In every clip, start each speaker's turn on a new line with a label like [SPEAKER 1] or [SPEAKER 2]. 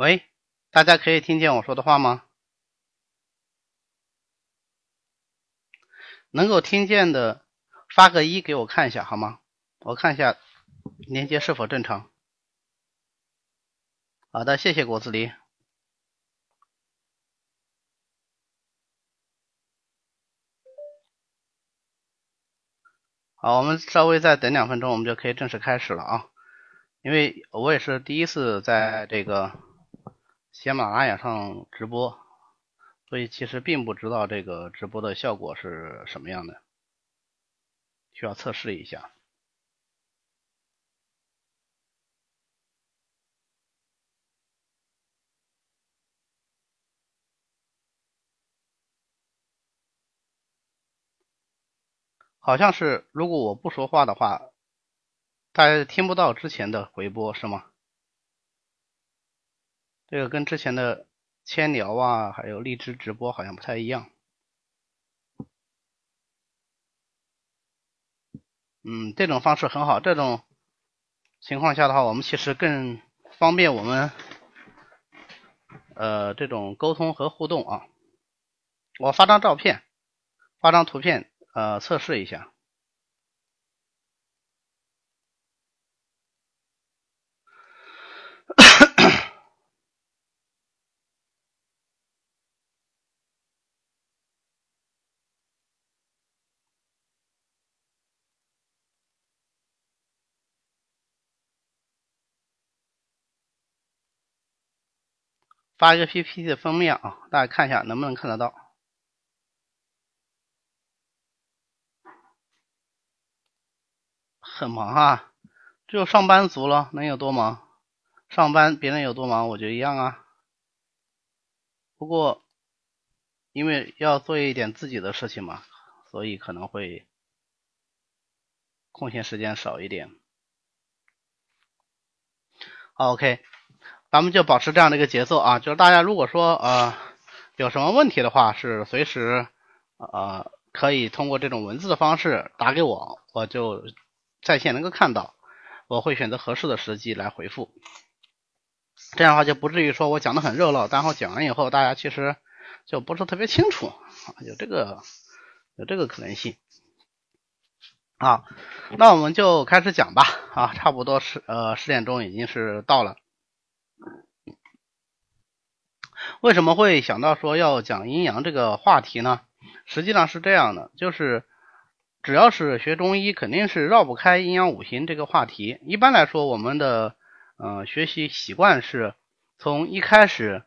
[SPEAKER 1] 喂，大家可以听见我说的话吗？能够听见的发个一给我看一下好吗？我看一下连接是否正常。好的，谢谢果子狸。好，我们稍微再等两分钟，我们就可以正式开始了啊！因为我也是第一次在这个喜马拉雅上直播，所以其实并不知道这个直播的效果是什么样的，需要测试一下。好像是，如果我不说话的话，大家听不到之前的回播是吗？这个跟之前的千聊啊，还有荔枝直播好像不太一样。嗯，这种方式很好。这种情况下的话，我们其实更方便我们呃这种沟通和互动啊。我发张照片，发张图片。呃，测试一下，发一个 PPT 的封面啊，大家看一下能不能看得到。很忙啊，只有上班族了，能有多忙？上班别人有多忙，我就一样啊。不过因为要做一点自己的事情嘛，所以可能会空闲时间少一点。，OK，咱们就保持这样的一个节奏啊，就是大家如果说呃有什么问题的话，是随时呃可以通过这种文字的方式打给我，我就。在线能够看到，我会选择合适的时机来回复，这样的话就不至于说我讲的很热闹，然后讲完以后大家其实就不是特别清楚，有这个有这个可能性。啊，那我们就开始讲吧。啊，差不多十呃十点钟已经是到了。为什么会想到说要讲阴阳这个话题呢？实际上是这样的，就是。只要是学中医，肯定是绕不开阴阳五行这个话题。一般来说，我们的呃学习习惯是从一开始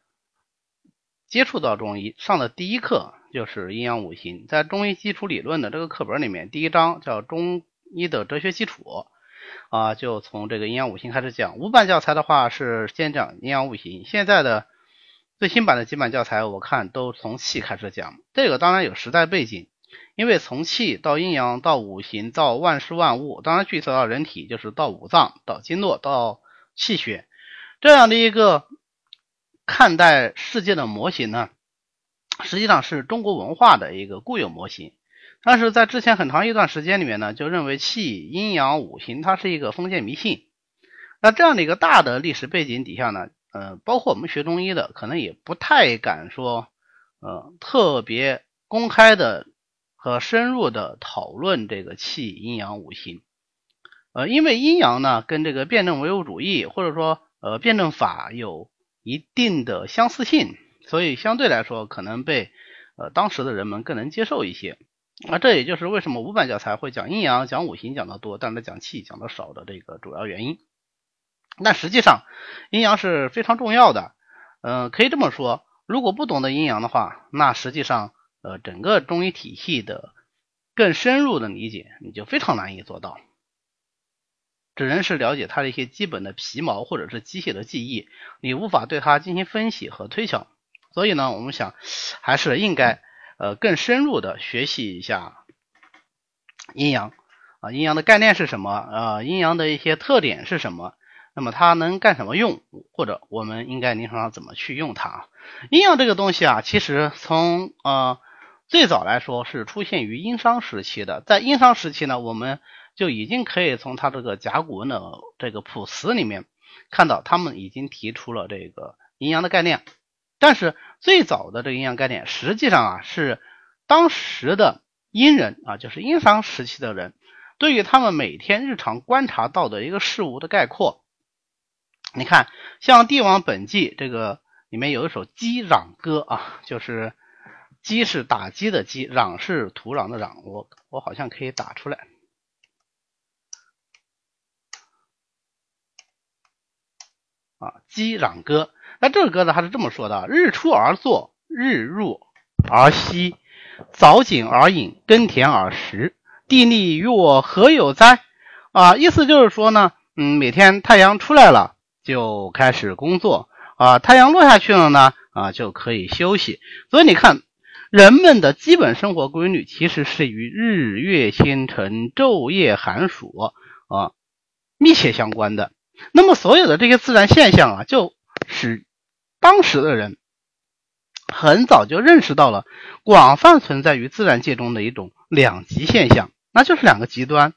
[SPEAKER 1] 接触到中医上的第一课就是阴阳五行。在中医基础理论的这个课本里面，第一章叫中医的哲学基础啊，就从这个阴阳五行开始讲。五版教材的话是先讲阴阳五行，现在的最新版的几版教材我看都从气开始讲。这个当然有时代背景。因为从气到阴阳到五行到万事万物，当然具体到人体就是到五脏到经络到气血这样的一个看待世界的模型呢，实际上是中国文化的一个固有模型。但是在之前很长一段时间里面呢，就认为气、阴阳、五行它是一个封建迷信。那这样的一个大的历史背景底下呢，呃，包括我们学中医的，可能也不太敢说，呃，特别公开的。和深入的讨论这个气阴阳五行，呃，因为阴阳呢跟这个辩证唯物主义或者说呃辩证法有一定的相似性，所以相对来说可能被呃当时的人们更能接受一些。那这也就是为什么五版教材会讲阴阳、讲五行讲的多，但是讲气讲的少的这个主要原因。但实际上阴阳是非常重要的，嗯，可以这么说，如果不懂得阴阳的话，那实际上。呃，整个中医体系的更深入的理解，你就非常难以做到，只能是了解它的一些基本的皮毛或者是机械的记忆，你无法对它进行分析和推敲。所以呢，我们想还是应该呃更深入的学习一下阴阳啊，阴阳的概念是什么啊？阴阳的一些特点是什么？那么它能干什么用？或者我们应该临床上怎么去用它？阴阳这个东西啊，其实从呃。最早来说是出现于殷商时期的，在殷商时期呢，我们就已经可以从他这个甲骨文的这个卜辞里面看到，他们已经提出了这个阴阳的概念。但是最早的这个阴阳概念，实际上啊是当时的殷人啊，就是殷商时期的人，对于他们每天日常观察到的一个事物的概括。你看，像《帝王本纪》这个里面有一首鸡壤歌啊，就是击是打击的击，壤是土壤的壤。我我好像可以打出来啊，击壤歌。那这个歌呢，它是这么说的：日出而作，日入而息，早井而饮，耕田而食。地利与我何有哉？啊，意思就是说呢，嗯，每天太阳出来了。就开始工作啊，太阳落下去了呢啊，就可以休息。所以你看，人们的基本生活规律其实是与日月星辰、昼夜寒暑啊密切相关的。那么所有的这些自然现象啊，就使当时的人很早就认识到了广泛存在于自然界中的一种两极现象，那就是两个极端。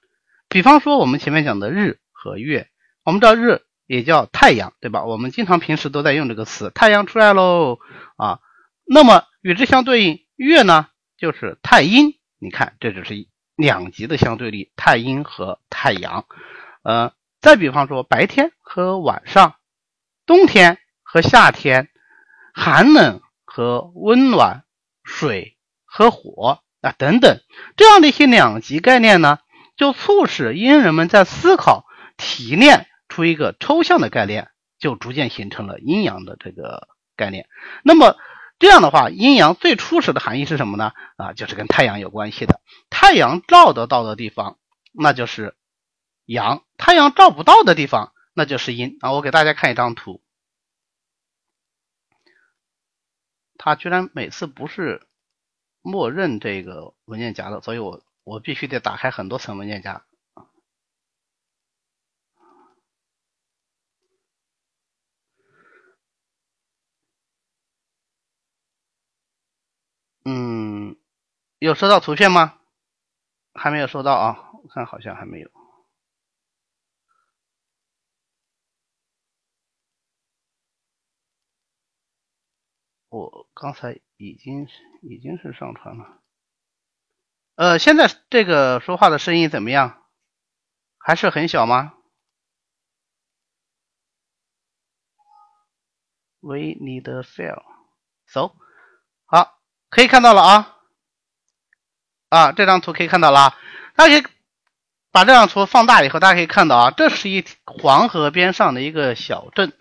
[SPEAKER 1] 比方说我们前面讲的日和月，我们知道日。也叫太阳，对吧？我们经常平时都在用这个词，太阳出来喽啊。那么与之相对应，月呢就是太阴。你看，这只是两极的相对立，太阴和太阳。呃，再比方说白天和晚上，冬天和夏天，寒冷和温暖，水和火啊等等，这样的一些两极概念呢，就促使殷人们在思考、提炼。出一个抽象的概念，就逐渐形成了阴阳的这个概念。那么这样的话，阴阳最初始的含义是什么呢？啊，就是跟太阳有关系的。太阳照得到的地方，那就是阳；太阳照不到的地方，那就是阴。啊，我给大家看一张图，它居然每次不是默认这个文件夹的，所以我我必须得打开很多层文件夹。嗯，有收到图片吗？还没有收到啊，我看好像还没有。我刚才已经已经是上传了。呃，现在这个说话的声音怎么样？还是很小吗？We need a file. So. 好可以看到了啊，啊，这张图可以看到了，大家把这张图放大以后，大家可以看到啊，这是一黄河边上的一个小镇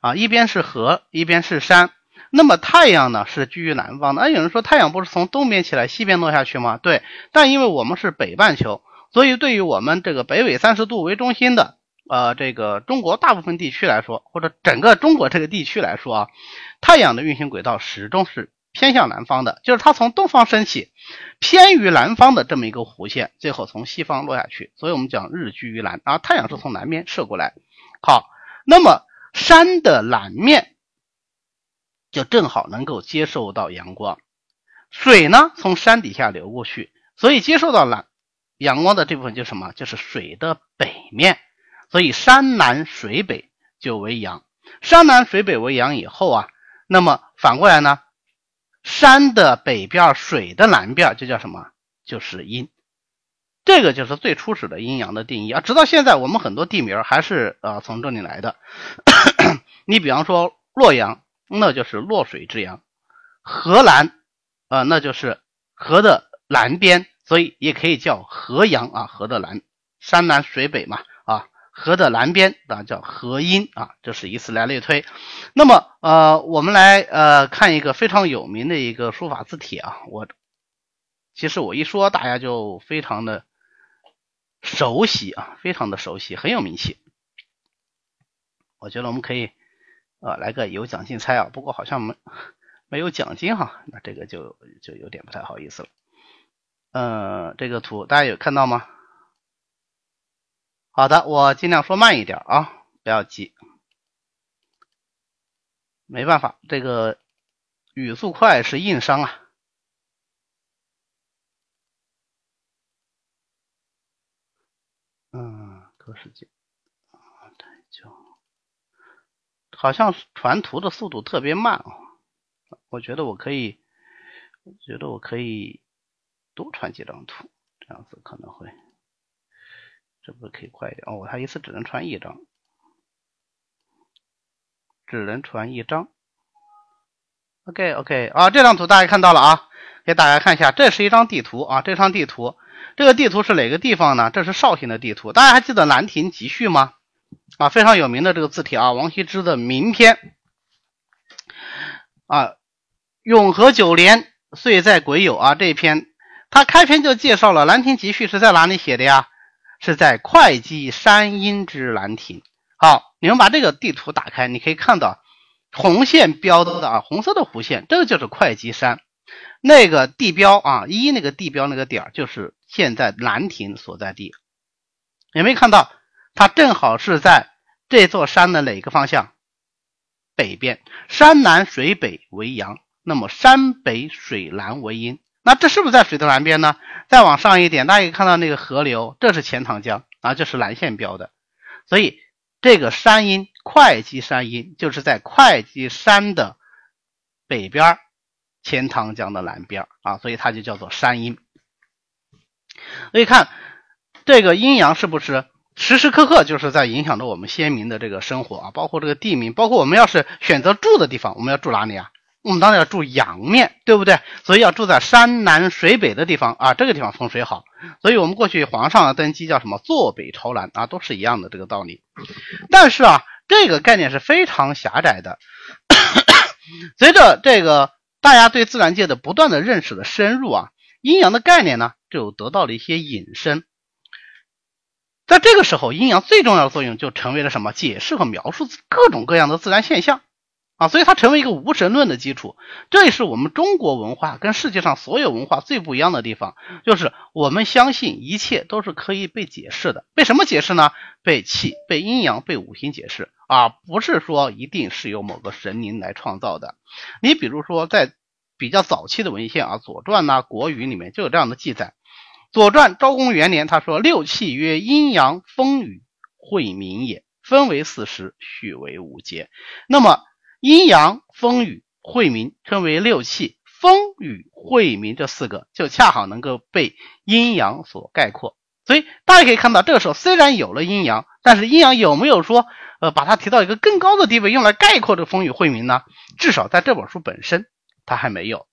[SPEAKER 1] 啊，一边是河，一边是山。那么太阳呢是居于南方的。那有人说太阳不是从东边起来，西边落下去吗？对，但因为我们是北半球，所以对于我们这个北纬三十度为中心的呃这个中国大部分地区来说，或者整个中国这个地区来说啊，太阳的运行轨道始终是。偏向南方的，就是它从东方升起，偏于南方的这么一个弧线，最后从西方落下去。所以我们讲日居于南，啊，太阳是从南面射过来。好，那么山的南面就正好能够接受到阳光，水呢从山底下流过去，所以接受到南阳光的这部分就是什么？就是水的北面。所以山南水北就为阳，山南水北为阳以后啊，那么反过来呢？山的北边，水的南边，就叫什么？就是阴。这个就是最初始的阴阳的定义啊。直到现在，我们很多地名还是呃从这里来的。你比方说洛阳，那就是洛水之阳；河南啊，那就是河的南边，所以也可以叫河阳啊，河的南，山南水北嘛。河的南边啊叫河阴啊，这是以此来类推。那么呃，我们来呃看一个非常有名的一个书法字体啊，我其实我一说大家就非常的熟悉啊，非常的熟悉，很有名气。我觉得我们可以呃来个有奖竞猜啊，不过好像没没有奖金哈，那这个就就有点不太好意思了。呃，这个图大家有看到吗？好的，我尽量说慢一点啊，不要急。没办法，这个语速快是硬伤啊。嗯，多时间，太久，好像传图的速度特别慢啊，我觉得我可以，我觉得我可以多传几张图，这样子可能会，这不是可以快一点哦？他一次只能传一张，只能传一张。OK OK 啊，这张图大家看到了啊，给大家看一下，这是一张地图啊，这张地图，这个地图是哪个地方呢？这是绍兴的地图，大家还记得《兰亭集序》吗？啊，非常有名的这个字体啊，王羲之的名篇啊，永和九年岁在癸酉啊，这一篇他开篇就介绍了《兰亭集序》是在哪里写的呀？是在会稽山阴之兰亭。好，你们把这个地图打开，你可以看到。红线标的啊，红色的弧线，这个就是会稽山。那个地标啊，一那个地标那个点儿，就是现在兰亭所在地。有没有看到？它正好是在这座山的哪个方向？北边。山南水北为阳，那么山北水南为阴。那这是不是在水的南边呢？再往上一点，大家可以看到那个河流，这是钱塘江啊，这是蓝线标的。所以这个山阴。会稽山阴就是在会稽山的北边，钱塘江的南边啊，所以它就叫做山阴。所以看这个阴阳是不是时时刻刻就是在影响着我们先民的这个生活啊？包括这个地名，包括我们要是选择住的地方，我们要住哪里啊？我们当然要住阳面对不对？所以要住在山南水北的地方啊，这个地方风水好。所以我们过去皇上登基叫什么？坐北朝南啊，都是一样的这个道理。但是啊。这个概念是非常狭窄的。随着这个大家对自然界的不断的认识的深入啊，阴阳的概念呢就得到了一些引申。在这个时候，阴阳最重要的作用就成为了什么？解释和描述各种各样的自然现象。啊，所以它成为一个无神论的基础，这也是我们中国文化跟世界上所有文化最不一样的地方，就是我们相信一切都是可以被解释的。被什么解释呢？被气、被阴阳、被五行解释啊，不是说一定是由某个神灵来创造的。你比如说，在比较早期的文献啊，《左传》呐，《国语》里面就有这样的记载，《左传》昭公元年他说：“六气曰阴阳、风雨、晦明也，分为四时，序为五节。”那么阴阳、风雨、晦明称为六气，风雨、晦明这四个就恰好能够被阴阳所概括。所以大家可以看到，这个时候虽然有了阴阳，但是阴阳有没有说呃把它提到一个更高的地位，用来概括这风雨、晦明呢？至少在这本书本身，它还没有。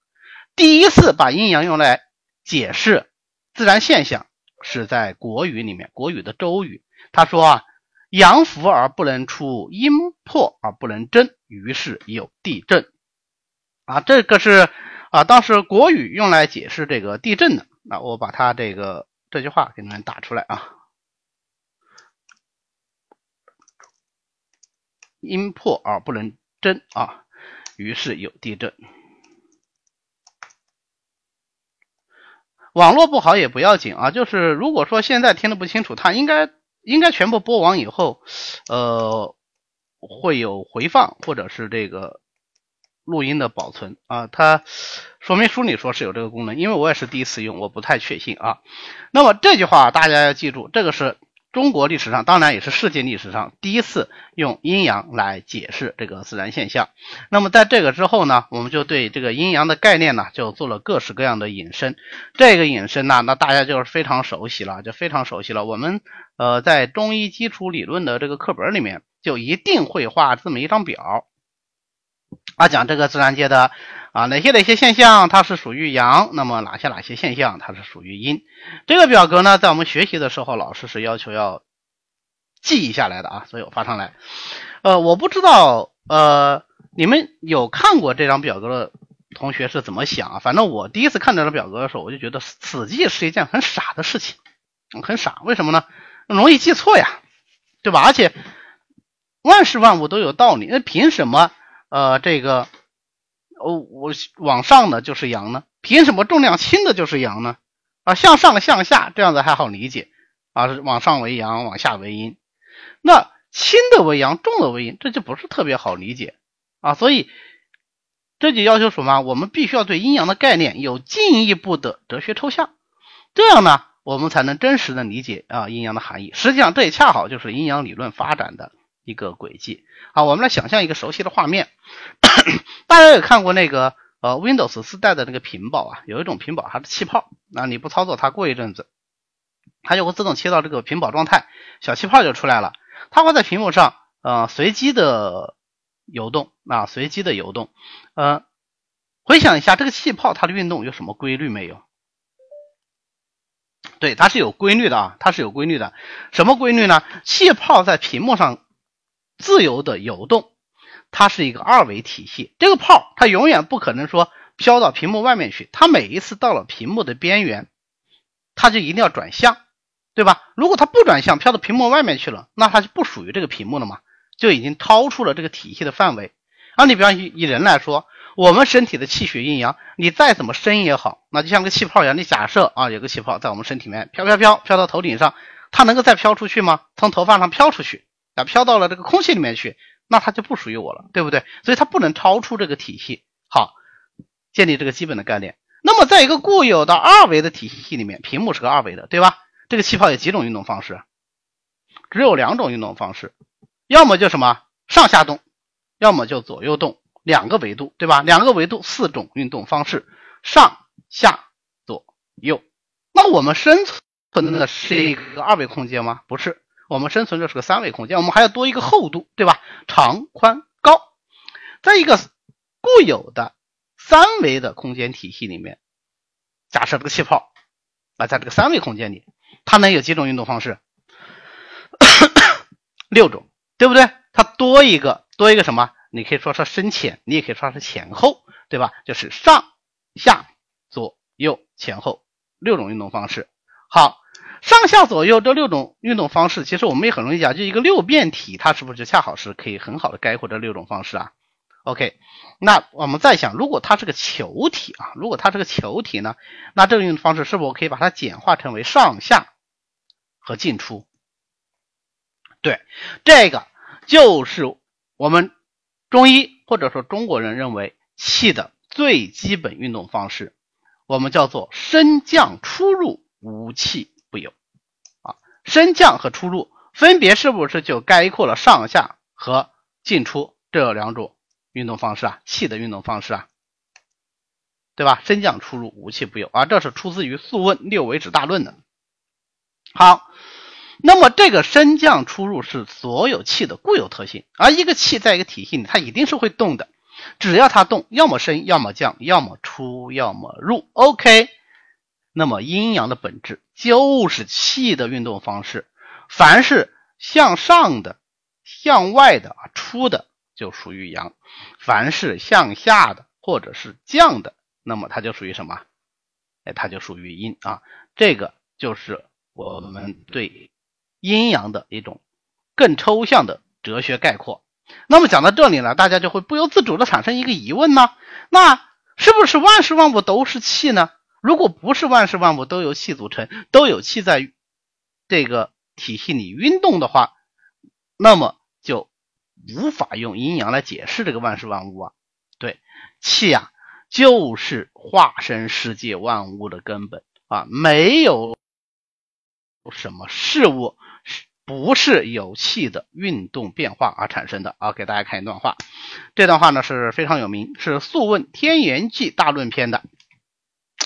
[SPEAKER 1] 第一次把阴阳用来解释自然现象，是在《国语》里面，《国语》的周语，他说啊。阳浮而不能出，阴破而不能争，于是有地震。啊，这个是啊，当时国语用来解释这个地震的。那我把它这个这句话给你们打出来啊。阴破而不能争啊，于是有地震。网络不好也不要紧啊，就是如果说现在听得不清楚，它应该。应该全部播完以后，呃，会有回放或者是这个录音的保存啊。它说明书里说是有这个功能，因为我也是第一次用，我不太确信啊。那么这句话大家要记住，这个是。中国历史上，当然也是世界历史上第一次用阴阳来解释这个自然现象。那么在这个之后呢，我们就对这个阴阳的概念呢，就做了各式各样的引申。这个引申呢，那大家就是非常熟悉了，就非常熟悉了。我们呃在中医基础理论的这个课本里面，就一定会画这么一张表。啊，讲这个自然界的啊哪些哪些现象它是属于阳，那么哪些哪些现象它是属于阴？这个表格呢，在我们学习的时候，老师是要求要记忆下来的啊，所以我发上来。呃，我不知道呃你们有看过这张表格的同学是怎么想啊？反正我第一次看这张表格的时候，我就觉得死记是一件很傻的事情，很傻。为什么呢？容易记错呀，对吧？而且万事万物都有道理，那凭什么？呃，这个，哦，我往上的就是阳呢，凭什么重量轻的就是阳呢？啊，向上向下这样子还好理解啊，往上为阳，往下为阴。那轻的为阳，重的为阴，这就不是特别好理解啊。所以这就要求什么？我们必须要对阴阳的概念有进一步的哲学抽象，这样呢，我们才能真实的理解啊阴阳的含义。实际上，这也恰好就是阴阳理论发展的一个轨迹。好，我们来想象一个熟悉的画面，大家也看过那个呃 Windows 自带的那个屏保啊，有一种屏保它是气泡，那你不操作它，过一阵子它就会自动切到这个屏保状态，小气泡就出来了，它会在屏幕上呃随机的游动啊，随机的游动，呃。回想一下，这个气泡它的运动有什么规律没有？对，它是有规律的啊，它是有规律的。什么规律呢？气泡在屏幕上自由的游动，它是一个二维体系。这个泡它永远不可能说飘到屏幕外面去，它每一次到了屏幕的边缘，它就一定要转向，对吧？如果它不转向，飘到屏幕外面去了，那它就不属于这个屏幕了嘛，就已经超出了这个体系的范围。啊，你比方以以人来说。我们身体的气血阴阳，你再怎么深也好，那就像个气泡一样。你假设啊，有个气泡在我们身体里面飘飘飘飘到头顶上，它能够再飘出去吗？从头发上飘出去，啊，飘到了这个空气里面去，那它就不属于我了，对不对？所以它不能超出这个体系。好，建立这个基本的概念。那么，在一个固有的二维的体系里面，屏幕是个二维的，对吧？这个气泡有几种运动方式？只有两种运动方式，要么就什么上下动，要么就左右动。两个维度，对吧？两个维度，四种运动方式，上下左右。那我们生存的是一个二维空间吗？不是，我们生存的是个三维空间。我们还要多一个厚度，对吧？长、宽、高，在一个固有的三维的空间体系里面，假设这个气泡啊，在这个三维空间里，它能有几种运动方式？六种，对不对？它多一个，多一个什么？你可以说是深浅，你也可以说是前后，对吧？就是上下左右前后六种运动方式。好，上下左右这六种运动方式，其实我们也很容易讲，就一个六变体，它是不是就恰好是可以很好的概括这六种方式啊？OK，那我们再想，如果它是个球体啊，如果它是个球体呢，那这个运动方式是否可以把它简化成为上下和进出？对，这个就是我们。中医或者说中国人认为气的最基本运动方式，我们叫做升降出入无气不有。升降和出入分别是不是就概括了上下和进出这两种运动方式啊？气的运动方式啊，对吧？升降出入无气不有啊，这是出自于《素问·六维指大论》的。好。那么这个升降出入是所有气的固有特性，而一个气在一个体系里，它一定是会动的。只要它动，要么升，要么降，要么出，要么入。OK，那么阴阳的本质就是气的运动方式。凡是向上的、向外的啊出的，就属于阳；凡是向下的或者是降的，那么它就属于什么？哎，它就属于阴啊。这个就是我们对。阴阳的一种更抽象的哲学概括。那么讲到这里呢，大家就会不由自主的产生一个疑问呢：那是不是万事万物都是气呢？如果不是万事万物都由气组成，都有气在这个体系里运动的话，那么就无法用阴阳来解释这个万事万物啊。对，气呀，就是化身世界万物的根本啊，没有什么事物是。不是有气的运动变化而产生的啊！给大家看一段话，这段话呢是非常有名，是《素问·天元纪大论篇》的。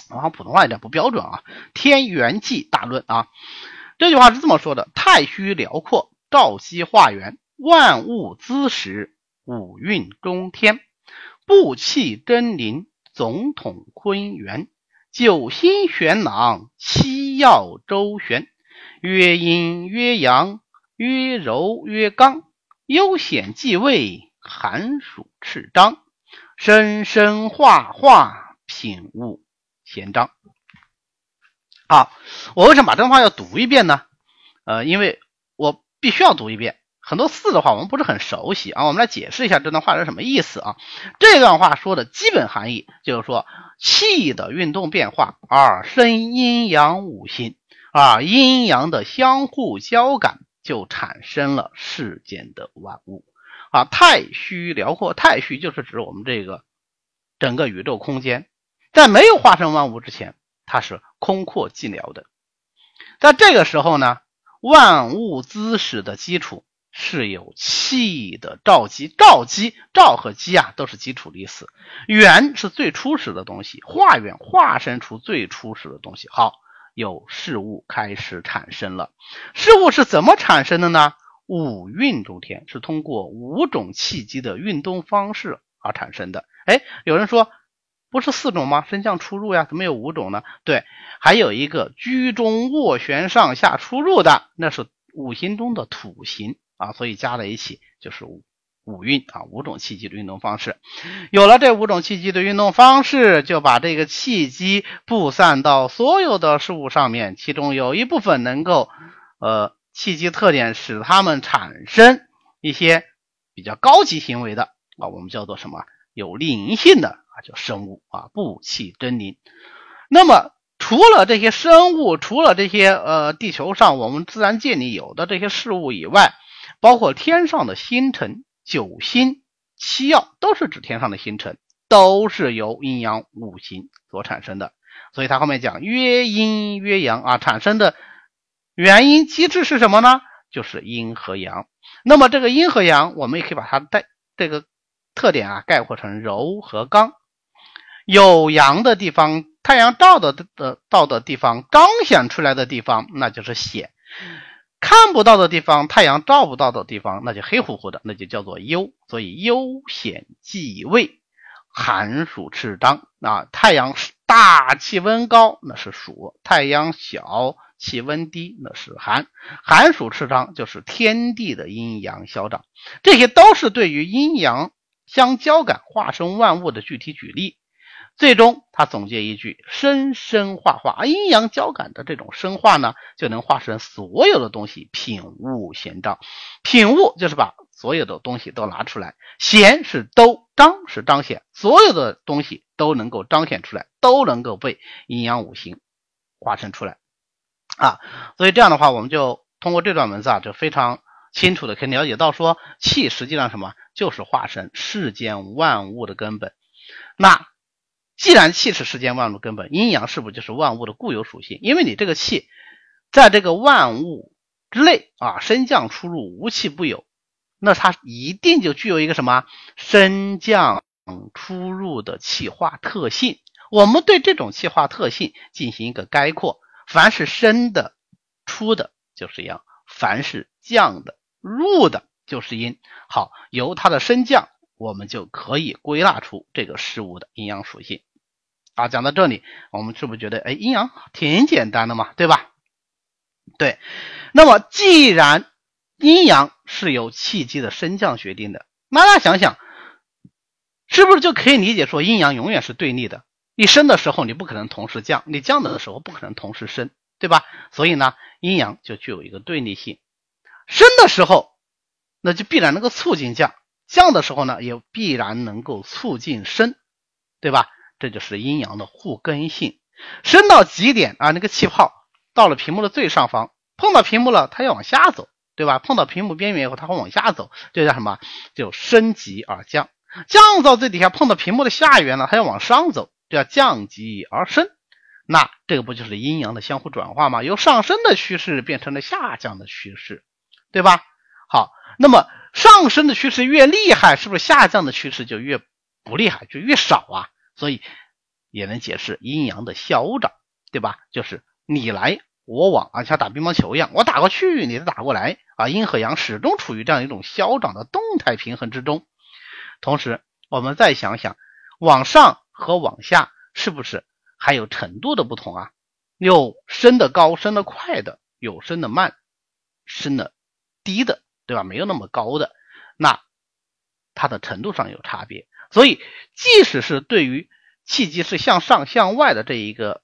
[SPEAKER 1] 然后普通话有点不标准啊，《天元纪大论》啊，这句话是这么说的：太虚辽阔，照息化元，万物滋始，五运中天，布气真灵，总统坤元，九星玄囊，七曜周旋。曰阴曰阳，曰柔曰刚，悠显继位，寒暑赤张，生生化化，品物闲章。好，我为什么把这段话要读一遍呢？呃，因为我必须要读一遍。很多字的话，我们不是很熟悉啊。我们来解释一下这段话是什么意思啊？这段话说的基本含义就是说，气的运动变化而生阴阳五行。啊，阴阳的相互交感，就产生了世间的万物。啊，太虚辽阔，太虚就是指我们这个整个宇宙空间，在没有化生万物之前，它是空阔寂寥的。在这个时候呢，万物滋始的基础是有气的兆基，兆基兆和基啊都是基础的意思。元是最初始的东西，化元化生出最初始的东西。好，有事物开始产生了。事物是怎么产生的呢？五运中天是通过五种气机的运动方式而产生的。哎，有人说不是四种吗？升降出入呀，怎么有五种呢？对，还有一个居中斡旋上下出入的，那是五行中的土行。啊，所以加在一起就是五五运啊，五种气机的运动方式。有了这五种气机的运动方式，就把这个气机布散到所有的事物上面，其中有一部分能够，呃，气机特点使它们产生一些比较高级行为的啊，我们叫做什么？有灵性的叫生物啊，布气真灵。那么除了这些生物，除了这些呃地球上我们自然界里有的这些事物以外，包括天上的星辰、九星、七曜，都是指天上的星辰，都是由阴阳五行所产生的。所以他后面讲曰阴曰阳啊，产生的原因机制是什么呢？就是阴和阳。那么这个阴和阳，我们也可以把它带这个特点啊概括成柔和刚。有阳的地方，太阳照的的到的地方，彰显出来的地方，那就是显。看不到的地方，太阳照不到的地方，那就黑乎乎的，那就叫做幽。所以幽显忌位，寒暑赤张啊。太阳大，气温高，那是暑；太阳小，气温低，那是寒。寒暑赤张就是天地的阴阳消长，这些都是对于阴阳相交感、化生万物的具体举例。最终，他总结一句：“生生化化，阴阳交感的这种生化呢，就能化成所有的东西，品物显彰。品物就是把所有的东西都拿出来，显是都，彰是彰显，所有的东西都能够彰显出来，都能够被阴阳五行化生出来啊。所以这样的话，我们就通过这段文字啊，就非常清楚的可以了解到，说气实际上什么，就是化身世间万物的根本。那。既然气是世间万物根本，阴阳是不是就是万物的固有属性？因为你这个气在这个万物之内啊，升降出入无气不有，那它一定就具有一个什么升降出入的气化特性。我们对这种气化特性进行一个概括：凡是升的、出的，就是阳；凡是降的、入的，就是阴。好，由它的升降，我们就可以归纳出这个事物的阴阳属性。啊，讲到这里，我们是不是觉得，哎，阴阳挺简单的嘛，对吧？对。那么，既然阴阳是由气机的升降决定的，那大家想想，是不是就可以理解说，阴阳永远是对立的？你升的时候，你不可能同时降；你降的时候，不可能同时升，对吧？所以呢，阴阳就具有一个对立性。升的时候，那就必然能够促进降；降的时候呢，也必然能够促进升，对吧？这就是阴阳的互根性，升到极点啊，那个气泡到了屏幕的最上方，碰到屏幕了，它要往下走，对吧？碰到屏幕边缘以后，它会往下走，这叫什么？就升极而降。降到最底下，碰到屏幕的下缘了，它要往上走，叫降极而升。那这个不就是阴阳的相互转化吗？由上升的趋势变成了下降的趋势，对吧？好，那么上升的趋势越厉害，是不是下降的趋势就越不厉害，就越少啊？所以也能解释阴阳的消长，对吧？就是你来我往啊，像打乒乓球一样，我打过去，你再打过来啊。阴和阳始终处于这样一种消长的动态平衡之中。同时，我们再想想，往上和往下是不是还有程度的不同啊？有升的高、升的快的，有升的慢、升的低的，对吧？没有那么高的，那它的程度上有差别。所以，即使是对于气机是向上向外的这一个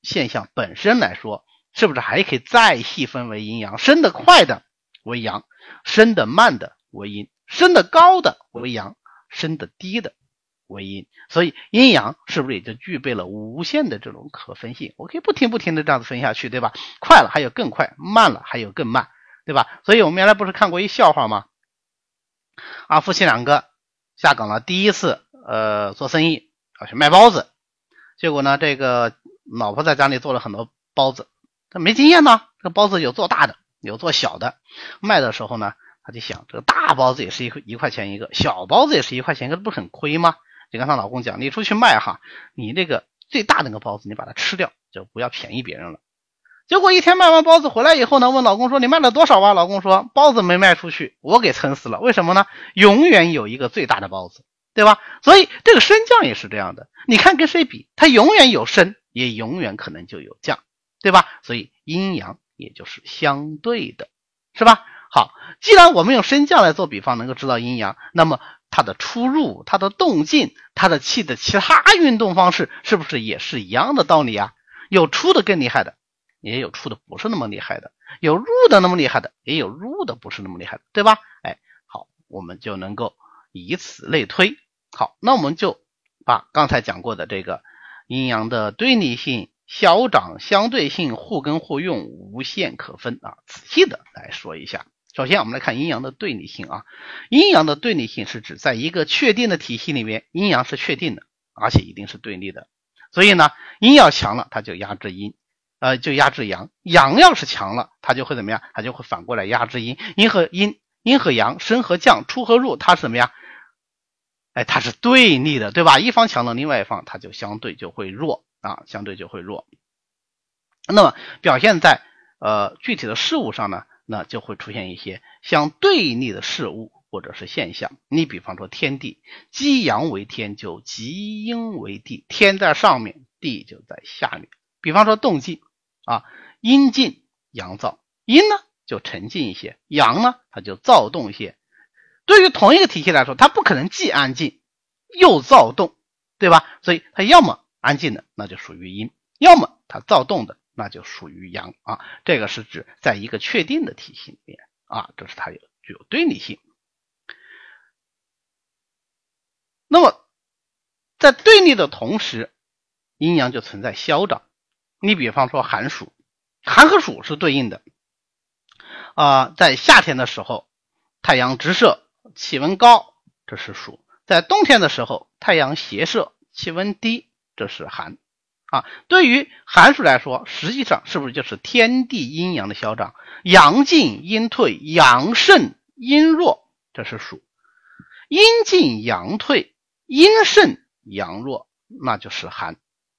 [SPEAKER 1] 现象本身来说，是不是还可以再细分为阴阳？升得快的为阳，升得慢的为阴，升得高的为阳，升得低的为阴。所以，阴阳是不是也就具备了无限的这种可分性？我可以不停不停的这样子分下去，对吧？快了还有更快，慢了还有更慢，对吧？所以我们原来不是看过一笑话吗？啊，夫妻两个。下岗了，第一次呃做生意啊去卖包子，结果呢，这个老婆在家里做了很多包子，他没经验呢。这个包子有做大的，有做小的，卖的时候呢，他就想，这个大包子也是一一块钱一个，小包子也是一块钱一个，不是很亏吗？就跟她老公讲，你出去卖哈，你那个最大那个包子你把它吃掉，就不要便宜别人了。结果一天卖完包子回来以后呢，问老公说你卖了多少啊？老公说包子没卖出去，我给撑死了。为什么呢？永远有一个最大的包子，对吧？所以这个升降也是这样的，你看跟谁比，它永远有升，也永远可能就有降，对吧？所以阴阳也就是相对的，是吧？好，既然我们用升降来做比方，能够知道阴阳，那么它的出入、它的动静、它的气的其他运动方式，是不是也是一样的道理啊？有出的更厉害的。也有出的不是那么厉害的，有入的那么厉害的，也有入的不是那么厉害的，对吧？哎，好，我们就能够以此类推。好，那我们就把刚才讲过的这个阴阳的对立性、消长相对性、互根互用、无限可分啊，仔细的来说一下。首先，我们来看阴阳的对立性啊，阴阳的对立性是指在一个确定的体系里面，阴阳是确定的，而且一定是对立的。所以呢，阴要强了，它就压制阴。呃，就压制阳，阳要是强了，它就会怎么样？它就会反过来压制阴。阴和阴，阴和阳，升和降，出和入，它是什么呀？哎，它是对立的，对吧？一方强了，另外一方它就相对就会弱啊，相对就会弱。那么表现在呃具体的事物上呢，那就会出现一些相对立的事物或者是现象。你比方说天地，积阳为天，就极阴为地，天在上面，地就在下面。比方说动静。啊，阴静阳躁，阴呢就沉静一些，阳呢它就躁动一些。对于同一个体系来说，它不可能既安静又躁动，对吧？所以它要么安静的，那就属于阴；要么它躁动的，那就属于阳啊。这个是指在一个确定的体系里面啊，这是它有具有对立性。那么在对立的同时，阴阳就存在消长。你比方说寒暑，寒和暑是对应的啊。在夏天的时候，太阳直射，气温高，这是暑；在冬天的时候，太阳斜射，气温低，这是寒啊。对于寒暑来说，实际上是不是就是天地阴阳的消长？阳进阴退，阳盛阴弱，这是暑；阴进阳退，阴盛阳弱，那就是寒。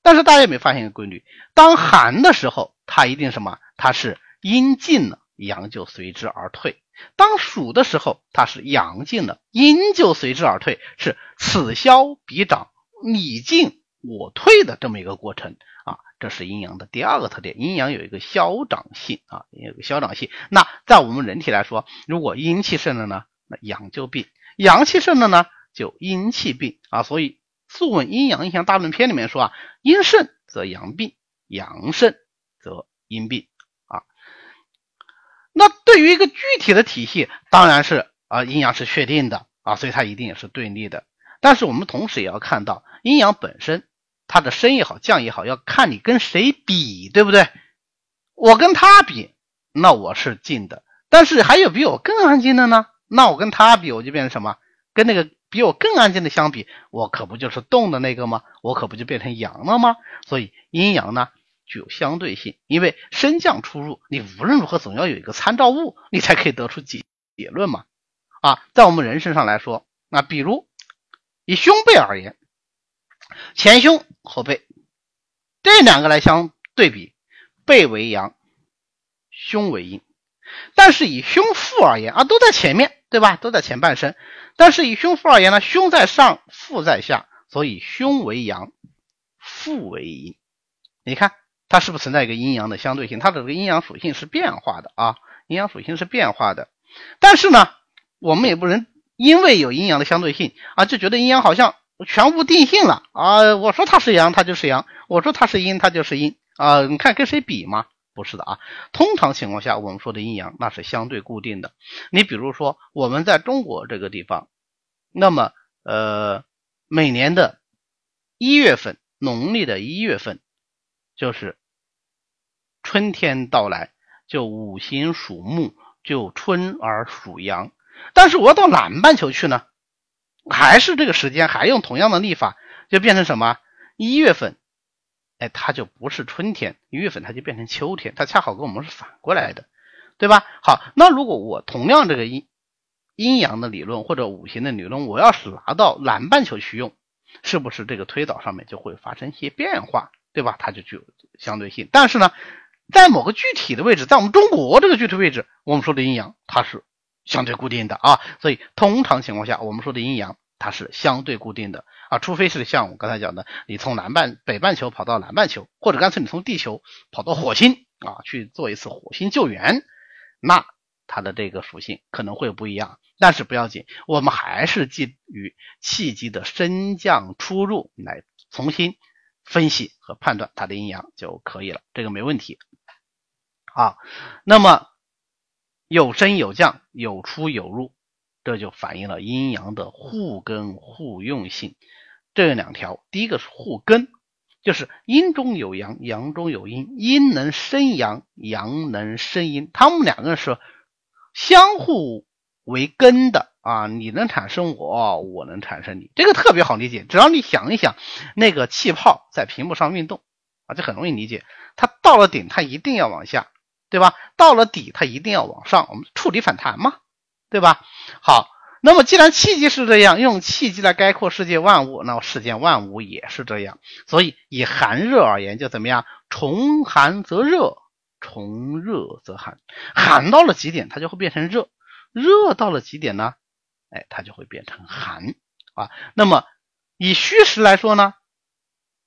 [SPEAKER 1] 但是大家有没有发现一个规律？当寒的时候，它一定什么？它是阴进了，阳就随之而退；当暑的时候，它是阳进了，阴就随之而退，是此消彼长，你进我退的这么一个过程啊。这是阴阳的第二个特点，阴阳有一个消长性啊，有个消长性。那在我们人体来说，如果阴气盛了呢，那阳就病；阳气盛了呢，就阴气病啊。所以。《素问阴阳应象大论篇》里面说啊，阴盛则阳病，阳盛则阴病啊。那对于一个具体的体系，当然是啊，阴阳是确定的啊，所以它一定也是对立的。但是我们同时也要看到，阴阳本身它的升也好，降也好，要看你跟谁比，对不对？我跟他比，那我是静的。但是还有比我更安静的呢，那我跟他比，我就变成什么？跟那个。比我更安静的相比，我可不就是动的那个吗？我可不就变成阳了吗？所以阴阳呢具有相对性，因为升降出入，你无论如何总要有一个参照物，你才可以得出结结论嘛。啊，在我们人身上来说，那比如以胸背而言，前胸后背这两个来相对比，背为阳，胸为阴。但是以胸腹而言啊，都在前面，对吧？都在前半身。但是以胸腹而言呢，胸在上，腹在下，所以胸为阳，腹为阴。你看它是不是存在一个阴阳的相对性？它的这个阴阳属性是变化的啊，阴阳属性是变化的。但是呢，我们也不能因为有阴阳的相对性啊，就觉得阴阳好像全无定性了啊。我说它是阳，它就是阳；我说它是阴，它就是阴啊。你看跟谁比嘛？不是的啊，通常情况下，我们说的阴阳那是相对固定的。你比如说，我们在中国这个地方，那么呃，每年的一月份，农历的一月份，就是春天到来，就五行属木，就春而属阳。但是我要到南半球去呢，还是这个时间，还用同样的历法，就变成什么一月份。哎，它就不是春天，一月份它就变成秋天，它恰好跟我们是反过来的，对吧？好，那如果我同样这个阴阴阳的理论或者五行的理论，我要是拿到南半球去用，是不是这个推导上面就会发生一些变化，对吧？它就具有相对性。但是呢，在某个具体的位置，在我们中国这个具体位置，我们说的阴阳它是相对固定的啊。所以通常情况下，我们说的阴阳它是相对固定的啊，除非是像我刚才讲的，你从南半北半球跑到南半球，或者干脆你从地球跑到火星啊去做一次火星救援，那。它的这个属性可能会不一样，但是不要紧，我们还是基于气机的升降出入来重新分析和判断它的阴阳就可以了，这个没问题。好，那么有升有降，有出有入，这就反映了阴阳的互根互用性。这两条，第一个是互根，就是阴中有阳，阳中有阴，阴能生阳，阳能生阴，他们两个是。相互为根的啊，你能产生我，我能产生你，这个特别好理解。只要你想一想，那个气泡在屏幕上运动啊，就很容易理解。它到了顶，它一定要往下，对吧？到了底，它一定要往上。我们触底反弹嘛，对吧？好，那么既然气机是这样，用气机来概括世界万物，那么世间万物也是这样。所以以寒热而言，就怎么样？从寒则热。从热则寒，寒到了极点，它就会变成热；热到了极点呢，哎，它就会变成寒啊。那么以虚实来说呢，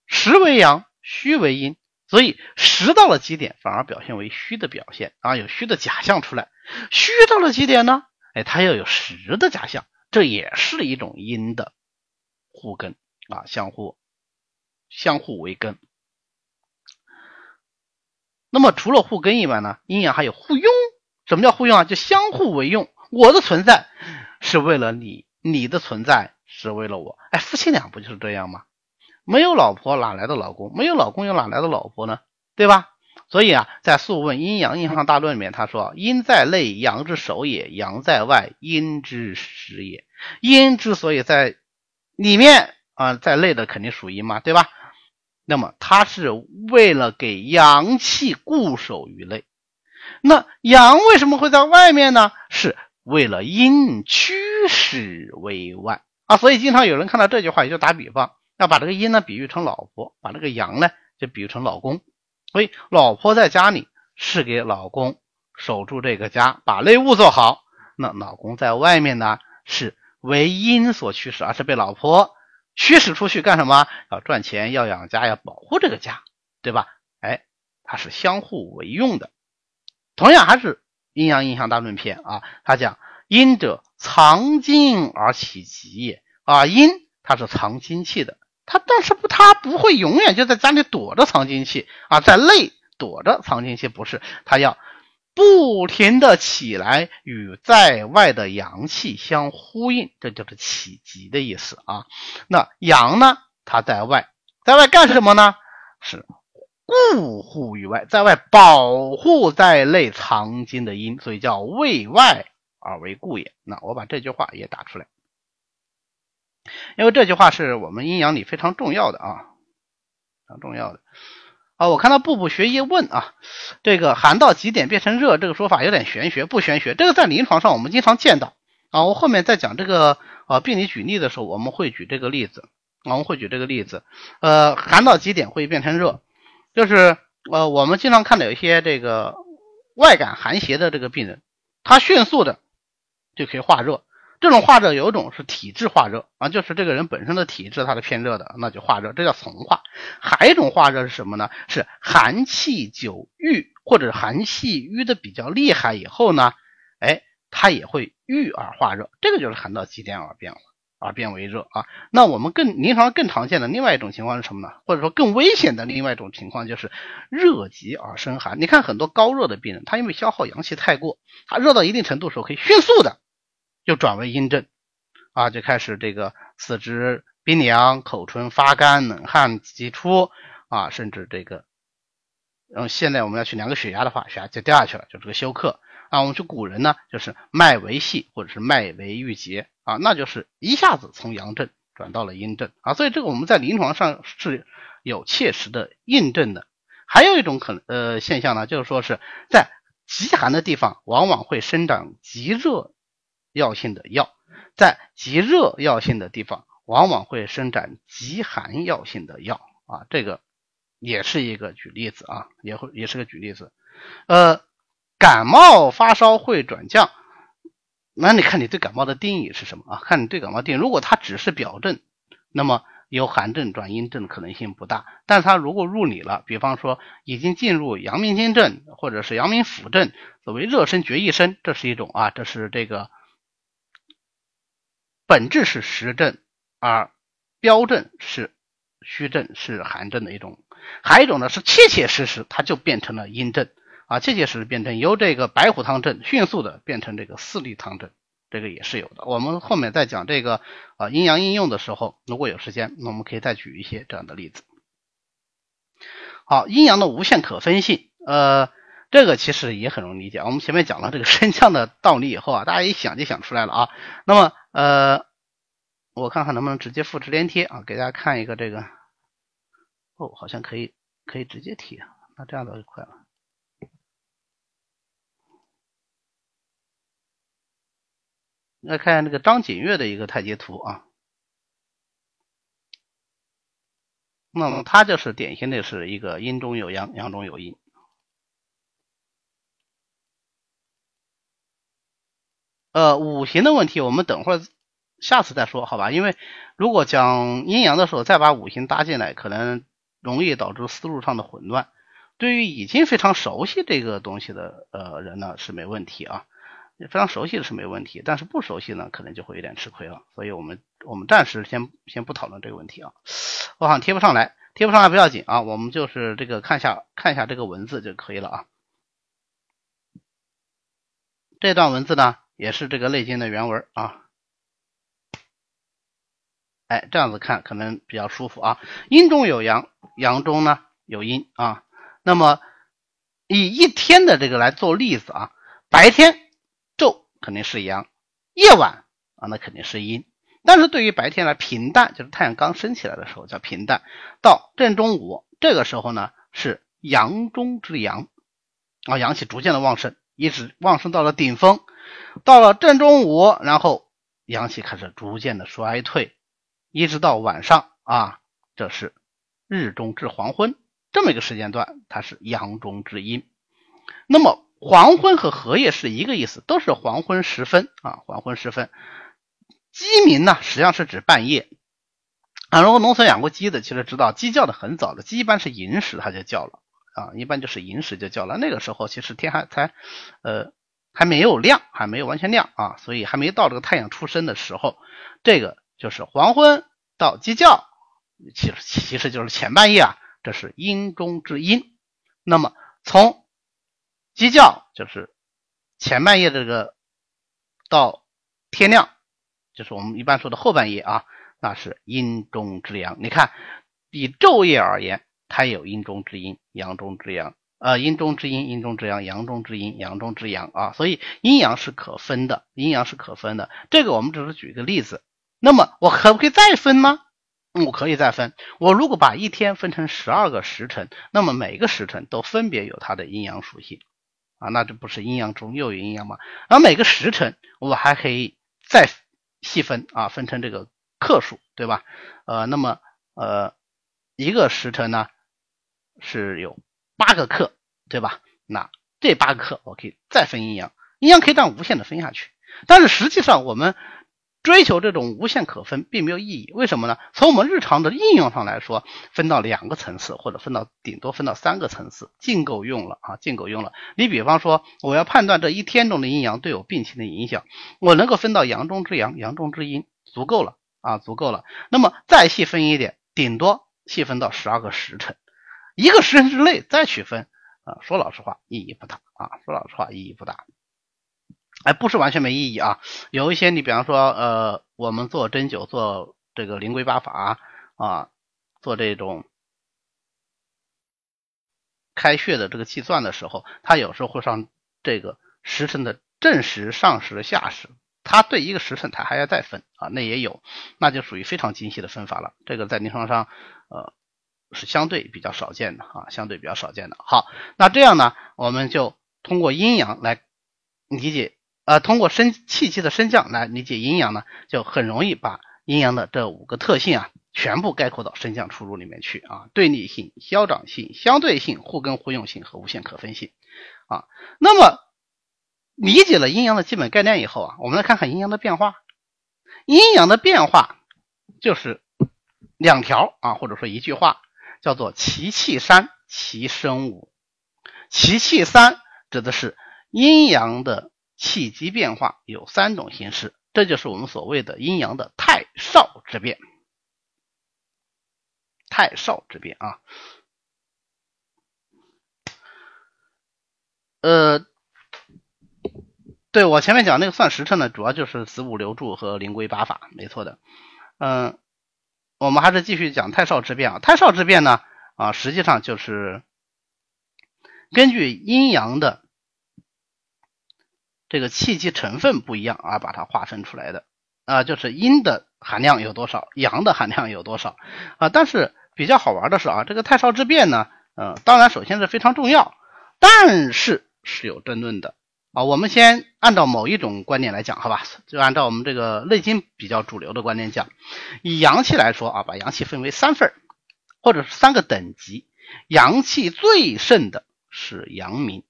[SPEAKER 1] 实为阳，虚为阴，所以实到了极点，反而表现为虚的表现啊，有虚的假象出来；虚到了极点呢，哎，它要有实的假象，这也是一种阴的互根啊，相互相互为根。那么除了互根以外呢，阴阳还有互用。什么叫互用啊？就相互为用。我的存在是为了你，你的存在是为了我。哎，夫妻俩不就是这样吗？没有老婆哪来的老公？没有老公又哪来的老婆呢？对吧？所以啊，在《素问·阴阳印象大论》里面，他说：“阴在内，阳之首也；阳在外，阴之始也。阴之所以在里面啊，在内的肯定属阴嘛，对吧？”那么它是为了给阳气固守于内，那阳为什么会在外面呢？是为了阴驱使为外啊。所以经常有人看到这句话，也就打比方，要把这个阴呢比喻成老婆，把这个阳呢就比喻成老公。所以老婆在家里是给老公守住这个家，把内务做好；那老公在外面呢是为阴所驱使，而是被老婆。驱使出去干什么？要赚钱，要养家，要保护这个家，对吧？哎，它是相互为用的。同样还是阴阳印象大论篇啊，他讲阴者藏精而起极也啊，阴它是藏精气的，它但是不，它不会永远就在家里躲着藏精气啊，在内躲着藏精气，不是，它要。不停的起来，与在外的阳气相呼应，这就是起极的意思啊。那阳呢？它在外，在外干什么呢？是固护于外，在外保护在内藏精的阴，所以叫为外而为固也。那我把这句话也打出来，因为这句话是我们阴阳里非常重要的啊，非常重要的。啊，我看到步步学业问啊，这个寒到极点变成热，这个说法有点玄学，不玄学。这个在临床上我们经常见到啊。我后面在讲这个啊病理举例的时候，我们会举这个例子，我们会举这个例子。呃，寒到极点会变成热，就是呃我们经常看到有一些这个外感寒邪的这个病人，他迅速的就可以化热。这种化热有一种是体质化热啊，就是这个人本身的体质它是偏热的，那就化热，这叫从化。还有一种化热是什么呢？是寒气久郁或者寒气郁的比较厉害以后呢，哎，它也会郁而化热，这个就是寒到极点而变了，而变为热啊。那我们更临床更常见的另外一种情况是什么呢？或者说更危险的另外一种情况就是热极而生寒。你看很多高热的病人，他因为消耗阳气太过，他热到一定程度的时候可以迅速的。就转为阴症啊，就开始这个四肢冰凉、口唇发干、冷汗急出啊，甚至这个，然后现在我们要去量个血压的话，血压就掉下去了，就这个休克啊。我们说古人呢，就是脉为细或者是脉为郁结啊，那就是一下子从阳症转到了阴症啊。所以这个我们在临床上是有切实的印证的。还有一种可能呃现象呢，就是说是在极寒的地方，往往会生长极热。药性的药，在极热药性的地方，往往会生长极寒药性的药啊。这个也是一个举例子啊，也会也是个举例子。呃，感冒发烧会转降，那你看你对感冒的定义是什么啊？看你对感冒定义，如果它只是表症，那么由寒症转阴症可能性不大。但它如果入里了，比方说已经进入阳明经症或者是阳明腑症，所谓热身厥一身，这是一种啊，这是这个本质是实症，而标症是虚症，是寒症的一种。还有一种呢是切切实实它就变成了阴症啊，切切实实变成由这个白虎汤症迅速的变成这个四立汤症。这个也是有的，我们后面在讲这个啊阴阳应用的时候，如果有时间，那我们可以再举一些这样的例子。好，阴阳的无限可分性，呃，这个其实也很容易理解。我们前面讲了这个升降的道理以后啊，大家一想就想出来了啊。那么呃，我看看能不能直接复制粘贴啊，给大家看一个这个。哦，好像可以可以直接贴，那这样子就快了。来看那个张景岳的一个太极图啊，那么他就是典型的是一个阴中有阳，阳中有阴。呃，五行的问题我们等会儿下次再说，好吧？因为如果讲阴阳的时候再把五行搭进来，可能容易导致思路上的混乱。对于已经非常熟悉这个东西的呃人呢，是没问题啊。非常熟悉的是没问题，但是不熟悉呢，可能就会有点吃亏了。所以我们我们暂时先先不讨论这个问题啊。我好像贴不上来，贴不上来不要紧啊，我们就是这个看一下看一下这个文字就可以了啊。这段文字呢，也是这个《内经》的原文啊。哎，这样子看可能比较舒服啊。阴中有阳，阳中呢有阴啊。那么以一天的这个来做例子啊，白天昼。肯定是阳，夜晚啊，那肯定是阴。但是对于白天来平淡，就是太阳刚升起来的时候叫平淡。到正中午这个时候呢，是阳中之阳啊，阳气逐渐的旺盛，一直旺盛到了顶峰。到了正中午，然后阳气开始逐渐的衰退，一直到晚上啊，这是日中至黄昏这么一个时间段，它是阳中之阴。那么。黄昏和荷叶是一个意思，都是黄昏时分啊。黄昏时分，鸡鸣呢，实际上是指半夜啊。如果农村养过鸡的，其实知道鸡叫的很早的，鸡一般是寅时它就叫了啊，一般就是寅时就叫了。那个时候其实天还才呃还没有亮，还没有完全亮啊，所以还没到这个太阳出生的时候，这个就是黄昏到鸡叫，其实其实就是前半夜啊，这是阴中之阴。那么从鸡叫就是前半夜这个到天亮，就是我们一般说的后半夜啊，那是阴中之阳。你看，以昼夜而言，它有阴中之阴、阳中之阳，呃，阴中之阴、阴中之阳、阳中之阴、阳中之阳啊。所以阴阳是可分的，阴阳是可分的。这个我们只是举一个例子。那么我可不可以再分呢？我可以再分。我如果把一天分成十二个时辰，那么每个时辰都分别有它的阴阳属性。啊，那这不是阴阳中又有阴阳吗？而每个时辰我还可以再细分啊，分成这个克数，对吧？呃，那么呃一个时辰呢是有八个克，对吧？那这八个克我可以再分阴阳，阴阳可以这样无限的分下去。但是实际上我们。追求这种无限可分并没有意义，为什么呢？从我们日常的应用上来说，分到两个层次或者分到顶多分到三个层次，尽够用了啊，尽够用了。你比方说，我要判断这一天中的阴阳对我病情的影响，我能够分到阳中之阳、阳中之阴，足够了啊，足够了。那么再细分一点，顶多细分到十二个时辰，一个时辰之内再去分啊，说老实话意义不大啊，说老实话意义不大。哎，不是完全没意义啊，有一些你比方说，呃，我们做针灸、做这个灵龟八法啊，做这种开穴的这个计算的时候，它有时候会上这个时辰的正时、上时、下时，它对一个时辰它还要再分啊，那也有，那就属于非常精细的分法了。这个在临床上，呃，是相对比较少见的啊，相对比较少见的。好，那这样呢，我们就通过阴阳来理解。呃，通过升气机的升降来理解阴阳呢，就很容易把阴阳的这五个特性啊，全部概括到升降出入里面去啊，对立性、消长性、相对性、互根互用性和无限可分性啊。那么理解了阴阳的基本概念以后啊，我们来看看阴阳的变化。阴阳的变化就是两条啊，或者说一句话，叫做其气三，其生五。其气三指的是阴阳的气机变化有三种形式，这就是我们所谓的阴阳的太少之变。太少之变啊，呃。对我前面讲那个算时辰呢，主要就是子午流注和临归八法，没错的。嗯，我们还是继续讲太少之变啊。太少之变呢，啊，实际上就是根据阴阳的这个气机成分不一样而把它划分出来的啊，就是阴的含量有多少，阳的含量有多少啊。但是比较好玩的是啊，这个太少之变呢，嗯，当然首先是非常重要，但是是有争论的。我们先按照某一种观点来讲，好吧？就按照我们这个《内经》比较主流的观点讲，以阳气来说啊，把阳气分为三份或者是三个等级。阳气最盛的是阳明，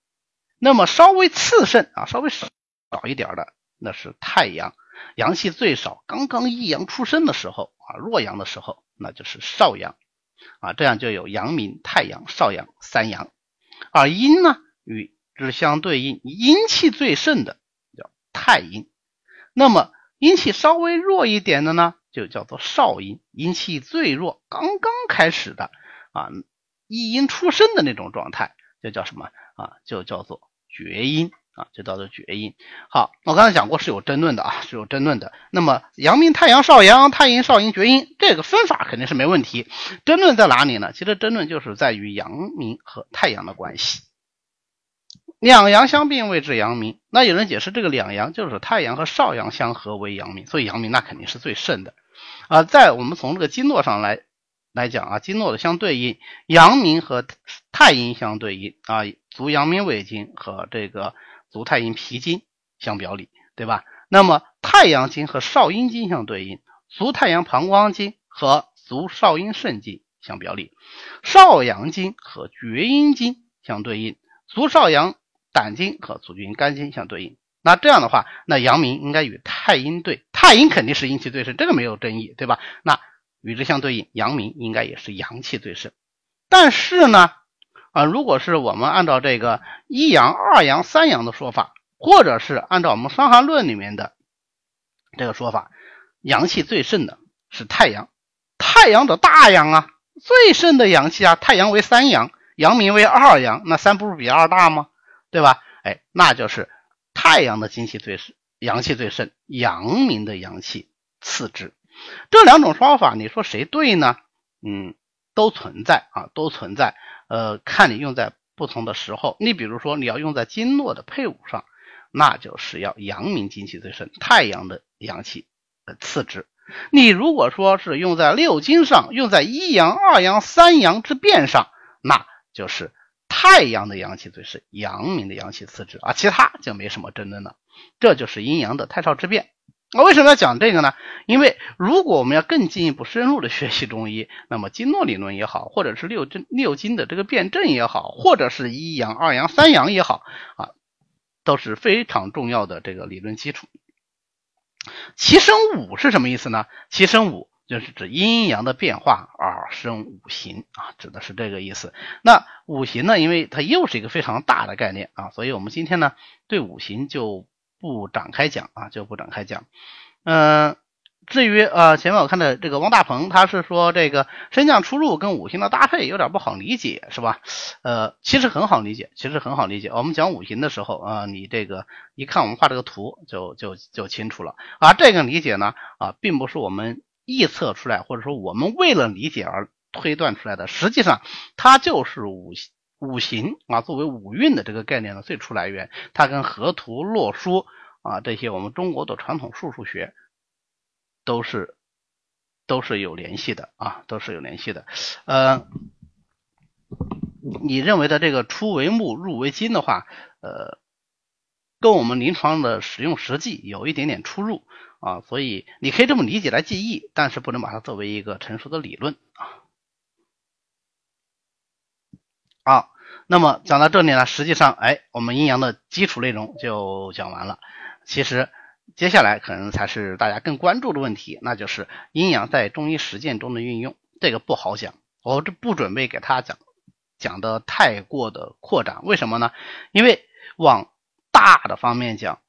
[SPEAKER 1] 那么稍微次盛啊，稍微少一点的那是太阳。阳气最少，刚刚一阳出生的时候啊，弱阳的时候，那就是少阳啊。这样就有阳明、太阳、少阳三阳。而阴呢，与是相对应，阴气最盛的叫太阴，那么阴气稍微弱一点的呢，就叫做少阴。阴气最弱，刚刚开始的啊，一阴出生的那种状态，就叫什么啊？就叫做厥阴啊，就叫做厥阴。好，我刚才讲过是有争论的啊，是有争论的。那么阳明、太阳、少阳、太阴、少阴、厥阴，这个分法肯定是没问题。争论在哪里呢？其实争论就是在于阳明和太阳的关系。两阳相并谓之阳明，那有人解释这个两阳就是太阳和少阳相合为阳明，所以阳明那肯定是最盛的啊。在我们从这个经络上来来讲啊，经络的相对应，阳明和太阴相对应啊，足阳明胃经和这个足太阴脾经相表里，对吧？那么太阳经和少阴经相对应，足太阳膀胱经和足少阴肾经相表里，少阳经和厥阴经相对应，足少阳。胆经和足厥阴肝经相对应，那这样的话，那阳明应该与太阴对，太阴肯定是阴气最盛，这个没有争议，对吧？那与之相对应，阳明应该也是阳气最盛。但是呢，啊，如果是我们按照这个一阳、二阳、三阳的说法，或者是按照我们《伤寒论》里面的这个说法，阳气最盛的是太阳，太阳的大阳啊，最盛的阳气啊，太阳为三阳，阳明为二阳，那三不是比二大吗？对吧？哎，那就是太阳的精气最盛，阳气最盛，阳明的阳气次之。这两种说法，你说谁对呢？嗯，都存在啊，都存在。呃，看你用在不同的时候。你比如说，你要用在经络的配伍上，那就是要阳明精气最盛，太阳的阳气次之。你如果说是用在六经上，用在一阳、二阳、三阳之变上，那就是。太阳的阳气最盛，阳明的阳气次之啊，其他就没什么争论了。这就是阴阳的太少之变。那为什么要讲这个呢？因为如果我们要更进一步深入的学习中医，那么经络理论也好，或者是六经六经的这个辩证也好，或者是一阳、二阳、三阳也好啊，都是非常重要的这个理论基础。其生五是什么意思呢？其生五。就是指阴阳的变化而生五行啊，指的是这个意思。那五行呢，因为它又是一个非常大的概念啊，所以我们今天呢对五行就不展开讲啊，就不展开讲。嗯，至于呃前面我看的这个王大鹏，他是说这个升降出入跟五行的搭配有点不好理解，是吧？呃，其实很好理解，其实很好理解。我们讲五行的时候啊，你这个一看我们画这个图就就就清楚了。而这个理解呢啊，并不是我们。臆测出来，或者说我们为了理解而推断出来的，实际上它就是五五行啊，作为五运的这个概念的最初来源，它跟河图洛书啊这些我们中国的传统数数学都是都是有联系的啊，都是有联系的。呃，你认为的这个出为木，入为金的话，呃，跟我们临床的使用实际有一点点出入啊，所以你可以这么理解来记忆，但是不能把它作为一个成熟的理论啊。好，那么讲到这里呢，实际上，哎，我们阴阳的基础内容就讲完了。其实接下来可能才是大家更关注的问题，那就是阴阳在中医实践中的运用。这个不好讲，我这不准备给他讲讲的太过的扩展。为什么呢？因为往大的方面讲，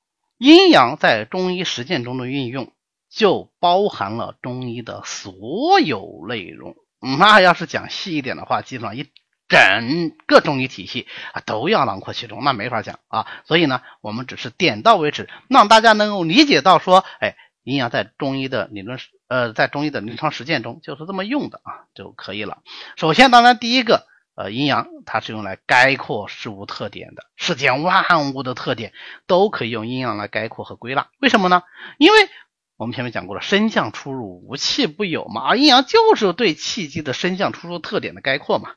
[SPEAKER 1] 阴阳在中医实践中的运用，就包含了中医的所有内容。那要是讲细一点的话，基本上一。整个中医体系啊都要囊括其中，那没法讲啊。所以呢，我们只是点到为止，让大家能够理解到说，哎，阴阳在中医的理论呃，在中医的临床实践中就是这么用的啊就可以了。首先，当然第一个，呃，阴阳它是用来概括事物特点的，世间万物的特点都可以用阴阳来概括和归纳。为什么呢？因为我们前面讲过了，升降出入无气不有嘛，而阴阳就是对气机的升降出入特点的概括嘛。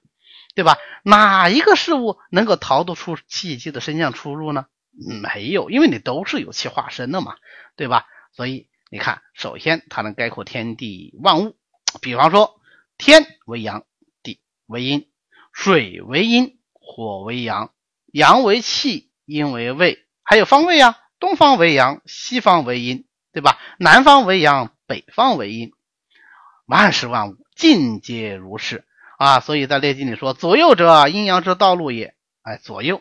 [SPEAKER 1] 对吧？哪一个事物能够逃得出气机的升降出入呢？没有，因为你都是有气化身的嘛，对吧？所以你看，首先它能概括天地万物。比方说，天为阳，地为阴，水为阴，火为阳，阳为气，阴为胃，还有方位啊，东方为阳，西方为阴，对吧？南方为阳，北方为阴，万事万物尽皆如是。啊，所以在《列经》里说：“左右者，阴阳之道路也。”哎，左右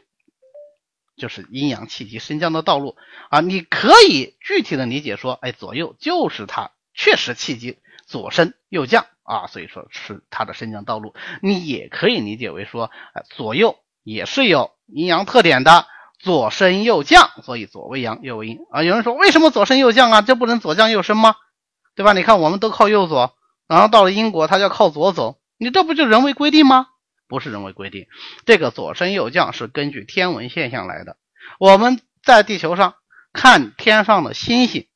[SPEAKER 1] 就是阴阳气机升降的道路啊。你可以具体的理解说，哎，左右就是它确实气机左升右降啊，所以说是它的升降道路。你也可以理解为说，哎，左右也是有阴阳特点的，左升右降，所以左为阳，右为阴啊。有人说，为什么左升右降啊？这不能左降右升吗？对吧？你看，我们都靠右走，然后到了英国，他就要靠左走。你这不就人为规定吗？不是人为规定，这个左升右降是根据天文现象来的。我们在地球上看天上的星星，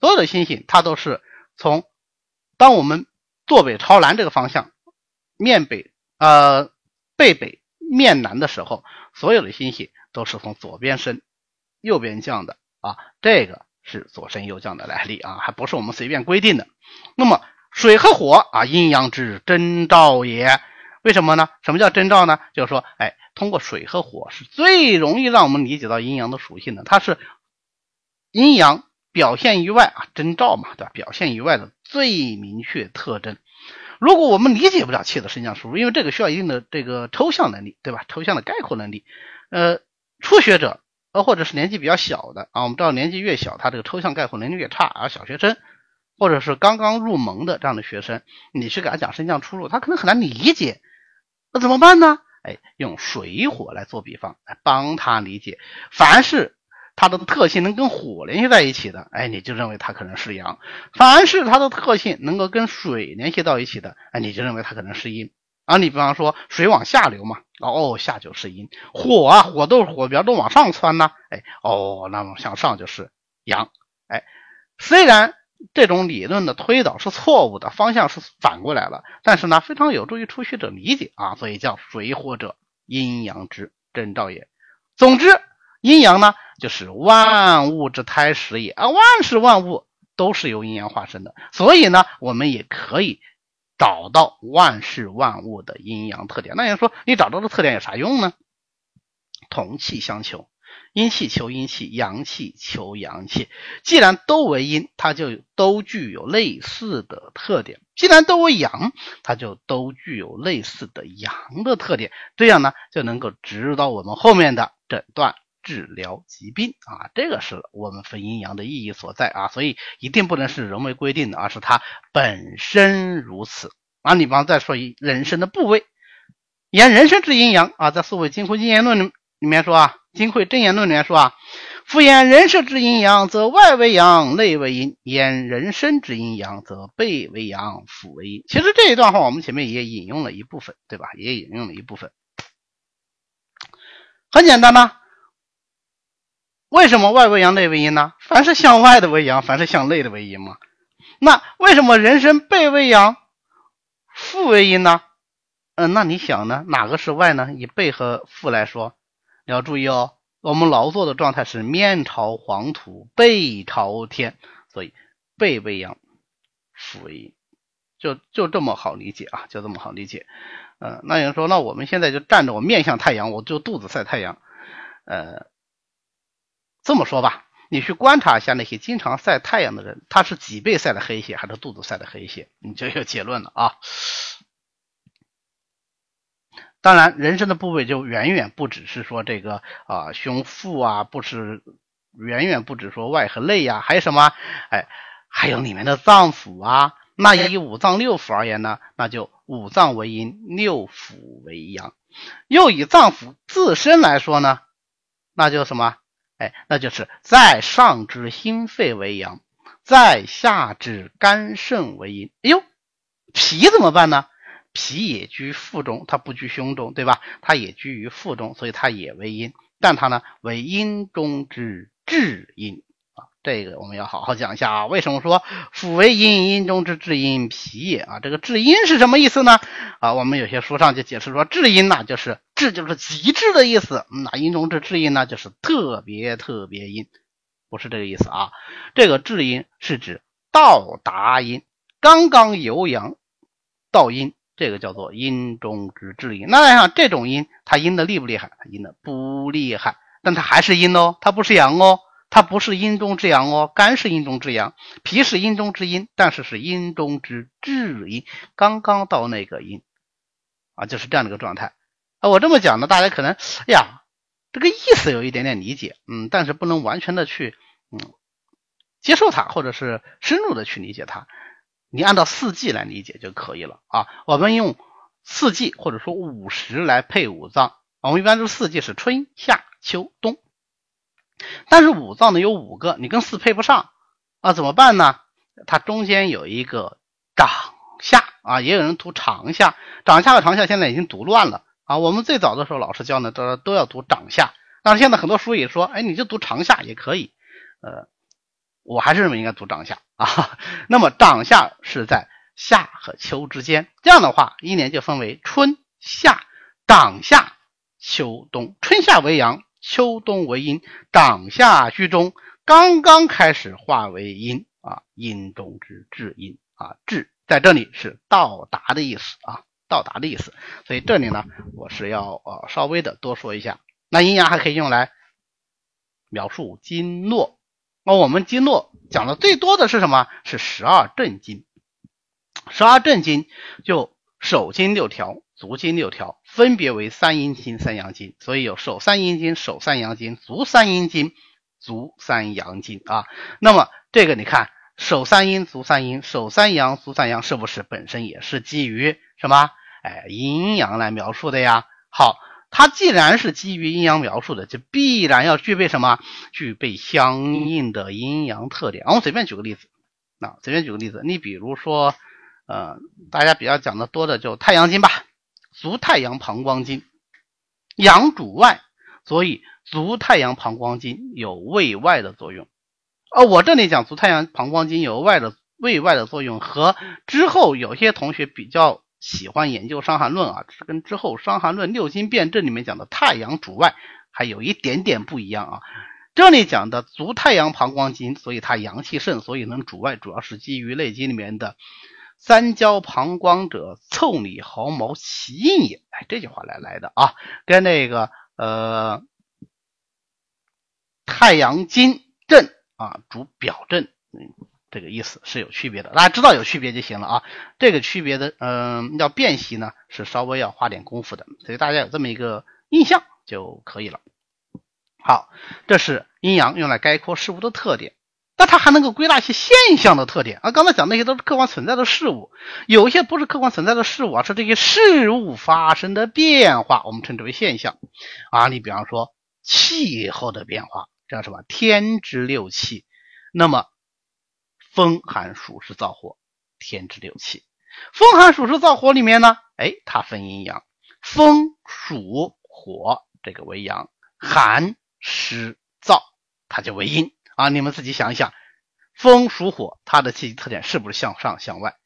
[SPEAKER 1] 所有的星星它都是从当我们坐北朝南这个方向，面北呃背北面南的时候，所有的星系都是从左边升右边降的啊。这个是左升右降的来历啊，还不是我们随便规定的。那么。水和火啊，阴阳之征兆也。为什么呢？什么叫征兆呢？就是说，哎，通过水和火是最容易让我们理解到阴阳的属性的。它是阴阳表现于外啊，征兆嘛，对吧？表现于外的最明确特征。如果我们理解不了气的升降输入，因为这个需要一定的这个抽象能力，对吧？抽象的概括能力。呃，初学者呃，或者是年纪比较小的啊，我们知道年纪越小，他这个抽象概括能力越差而小学生。或者是刚刚入门的这样的学生，你去给他讲升降出入，他可能很难理解，那怎么办呢？哎，用水火来做比方，来帮他理解。凡是它的特性能跟火联系在一起的，哎，你就认为它可能是阳；凡是它的特性能够跟水联系到一起的，哎，你就认为它可能是阴。啊，你比方说水往下流嘛，哦，下就是阴；火啊，火都是火苗都往上窜呢，哎，哦，那么向上就是阳。哎，虽然。这种理论的推导是错误的，方向是反过来了。但是呢，非常有助于初学者理解啊，所以叫水火者阴阳之征兆也。总之，阴阳呢就是万物之胎始也啊，万事万物都是由阴阳化生的。所以呢，我们也可以找到万事万物的阴阳特点。那人说，你找到的特点有啥用呢？同气相求。阴气求阴气，阳气求阳气。既然都为阴，它就都具有类似的特点；既然都为阳，它就都具有类似的阳的特点。这样呢，就能够指导我们后面的诊断、治疗疾病啊。这个是我们分阴阳的意义所在啊。所以一定不能是人为规定的，而是它本身如此啊。你比方再说一人身的部位，言人身之阴阳啊，在《素问·金匮经言论》里里面说啊。《金匮真言论》里面说啊，夫言人身之阴阳，则外为阳，内为阴；言人身之阴阳，则背为阳，腹为阴。其实这一段话我们前面也引用了一部分，对吧？也引用了一部分。很简单呐，为什么外为阳，内为阴呢？凡是向外的为阳，凡是向内的为阴嘛。那为什么人身背为阳，腹为阴呢？嗯，那你想呢？哪个是外呢？以背和腹来说。你要注意哦，我们劳作的状态是面朝黄土背朝天，所以背为阳，腹为阴，就就这么好理解啊，就这么好理解。嗯，那有人说，那我们现在就站着，我面向太阳，我就肚子晒太阳。呃，这么说吧，你去观察一下那些经常晒太阳的人，他是脊背晒的黑一些，还是肚子晒的黑一些？你就有结论了啊。当然，人生的部位就远远不只是说这个啊胸腹啊，不是远远不止说外和内呀，还有什么？哎，还有里面的脏腑啊。那以五脏六腑而言呢，那就五脏为阴，六腑为阳。又以脏腑自身来说呢，那就什么？哎，那就是在上之心肺为阳，在下之肝肾为阴。哎呦，脾怎么办呢？脾也居腹中，它不居胸中，对吧？它也居于腹中，所以它也为阴，但它呢为阴中之至阴。这个我们要好好讲一下啊。为什么说腑为阴，阴中之至阴，脾也啊？这个至阴是什么意思呢？啊，我们有些书上就解释说，至阴呢就是至就是极致的意思，那阴中之至阴呢就是特别特别阴，不是这个意思啊。这个至阴是指到达阴，刚刚由阳到阴。这个叫做阴中之至阴。那像这种阴，它阴的厉不厉害？阴的不厉害，但它还是阴哦，它不是阳哦，它不是阴中之阳哦。肝是阴中之阳，脾是阴中之阴，但是是阴中之至阴，刚刚到那个阴啊，就是这样的一个状态啊。我这么讲呢，大家可能哎呀，这个意思有一点点理解，嗯，但是不能完全的去嗯接受它，或者是深入的去理解它。你按照四季来理解就可以了啊。我们用四季或者说五十来配五脏，我们一般都四季是春夏秋冬。但是五脏呢有五个，你跟四配不上啊，怎么办呢？它中间有一个长夏啊，也有人读长夏，长夏和长夏现在已经读乱了啊。我们最早的时候老师教呢都都要读长夏，但是现在很多书也说，哎，你就读长夏也可以，呃。我还是认为应该读长夏啊。那么长夏是在夏和秋之间，这样的话，一年就分为春夏、长夏、秋冬。春夏为阳，秋冬为阴，长夏居中，刚刚开始化为阴啊，阴中之至阴啊，至在这里是到达的意思啊，到达的意思。所以这里呢，我是要呃稍微的多说一下。那阴阳还可以用来描述经络。那我们经络讲的最多的是什么？是十二正经。十二正经就手经六条，足经六条，分别为三阴经、三阳经。所以有手三阴经、手三阳经、足三阴经、足三阳经啊。那么这个你看，手三阴、足三阴、手三阳、足三阳，是不是本身也是基于什么？哎，阴阳来描述的呀。好。它既然是基于阴阳描述的，就必然要具备什么？具备相应的阴阳特点。我们随便举个例子，啊，随便举个例子，你比如说，呃，大家比较讲的多的就太阳经吧，足太阳膀胱经，阳主外，所以足太阳膀胱经有胃外的作用。呃，我这里讲足太阳膀胱经有外的胃外的作用，和之后有些同学比较。喜欢研究《伤寒论》啊，是跟之后《伤寒论》六经辩证里面讲的太阳主外还有一点点不一样啊。这里讲的足太阳膀胱经，所以它阳气盛，所以能主外，主要是基于《内经》里面的“三焦膀胱者，腠理毫毛其应也”哎这句话来来的啊，跟那个呃太阳经症啊主表证。这个意思是有区别的，大家知道有区别就行了啊。这个区别的，嗯，要辨析呢，是稍微要花点功夫的，所以大家有这么一个印象就可以了。好，这是阴阳用来概括事物的特点，那它还能够归纳一些现象的特点啊。刚才讲那些都是客观存在的事物，有一些不是客观存在的事物啊，是这些事物发生的变化，我们称之为现象啊。你比方说气候的变化，叫什么？天之六气，那么。风寒暑湿燥火，天之六气。风寒暑湿燥火里面呢，哎，它分阴阳，风暑火这个为阳，寒湿燥它就为阴啊。你们自己想一想，风属火，它的气机特点是不是向上向外？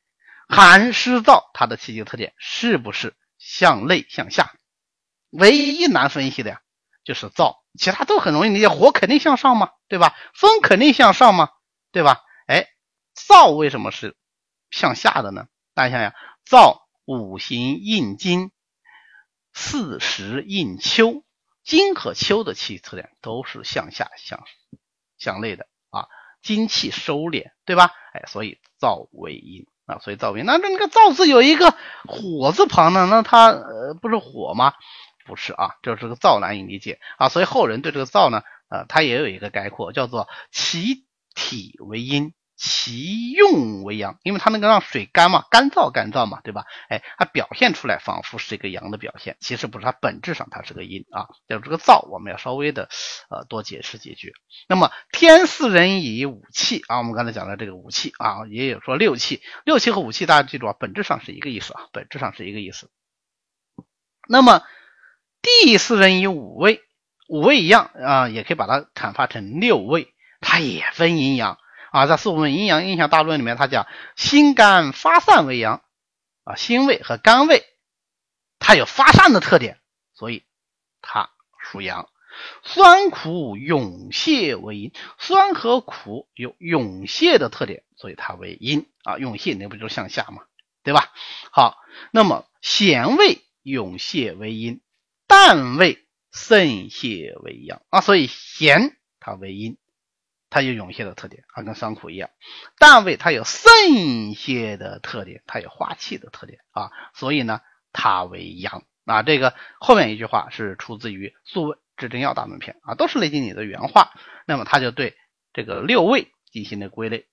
[SPEAKER 1] 寒湿燥它的气机特点是不是向内向下？唯一难分析的呀，就是燥其他都很容易理解，火肯定向上嘛，对吧？风肯定向上嘛，对吧？哎，燥为什么是向下的呢？大家想想，燥五行应金，四时应秋，金和秋的气特点都是向下向向内的啊，精气收敛，对吧？哎，所以燥为阴啊，所以燥为阴。那那那个燥字有一个火字旁呢，那它呃不是火吗？不是啊，这是个燥难以理解啊，所以后人对这个燥呢，呃，它也有一个概括，叫做其体为阴，其用为阳，因为它能够让水干嘛，干燥干燥嘛，对吧？哎，它表现出来仿佛是一个阳的表现，其实不是，它本质上它是个阴啊。就这个燥，我们要稍微的呃多解释几句。那么天四人以五气啊，我们刚才讲的这个五气啊，也有说六气，六气和五气大家记住啊，本质上是一个意思啊，本质上是一个意思。那么地四人以五味，五味一样啊，也可以把它阐发成六味，它也分阴阳啊。在《四五问阴阳印象大论》里面，它讲心肝发散为阳啊，心胃和肝胃它有发散的特点，所以它属阳。酸苦涌泄为阴，酸和苦有涌泄的特点，所以它为阴啊。涌泄那不就向下嘛，对吧？好，那么咸味涌泄为阴。淡味渗泄为阳啊，所以咸它为阴，它有涌泄的特点啊，跟酸苦一样。淡味它有渗泄的特点，它有化气的特点啊，所以呢，它为阳啊。这个后面一句话是出自于《素问·至真要大论篇》啊，都是雷经理的原话。那么他就对这个六味进行了归类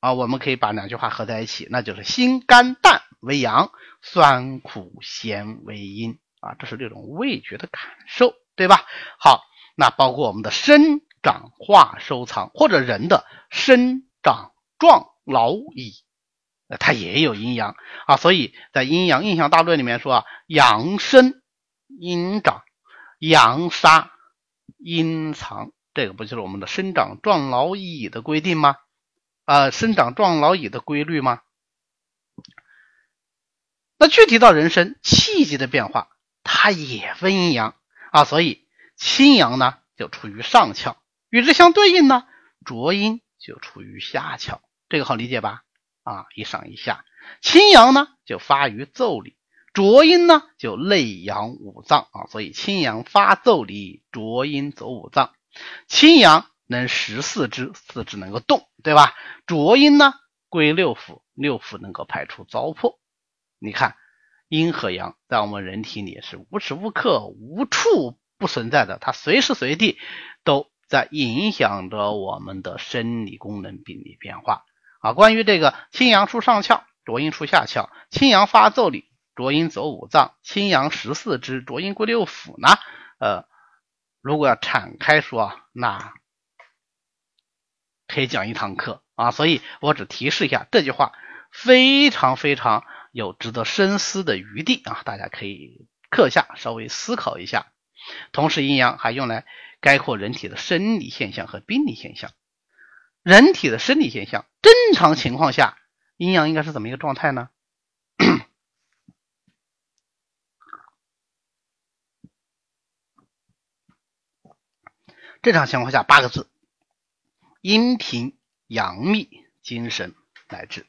[SPEAKER 1] 啊，我们可以把两句话合在一起，那就是辛甘淡为阳，酸苦咸为阴。啊，这是这种味觉的感受，对吧？好，那包括我们的身长、化、收藏，或者人的生长、壮、老、矣，它也有阴阳啊。所以在阴阳印象大论里面说啊，阳生阴长，阳杀阴藏，这个不就是我们的生长、壮、老、矣的规定吗？啊，生长、壮、老、矣的规律吗？那具体到人生气机的变化。它也分阴阳啊，所以清阳呢就处于上窍，与之相对应呢，浊阴就处于下窍，这个好理解吧？啊，一上一下，清阳呢就发于奏里，浊阴呢就内阳五脏啊，所以清阳发奏里，浊阴走五脏。清阳能食四肢，四肢能够动，对吧？浊阴呢归六腑，六腑能够排出糟粕。你看。阴和阳在我们人体里是无时无刻、无处不存在的，它随时随地都在影响着我们的生理功能、病理变化啊。关于这个清阳出上窍，浊阴出下窍；清阳发奏里，浊阴走五脏；清阳十四肢，浊阴归六腑呢？呃，如果要展开说，那可以讲一堂课啊。所以我只提示一下，这句话非常非常。有值得深思的余地啊，大家可以课下稍微思考一下。同时，阴阳还用来概括人体的生理现象和病理现象。人体的生理现象，正常情况下，阴阳应该是怎么一个状态呢？正常情况下，八个字：阴平阳秘，精神乃至。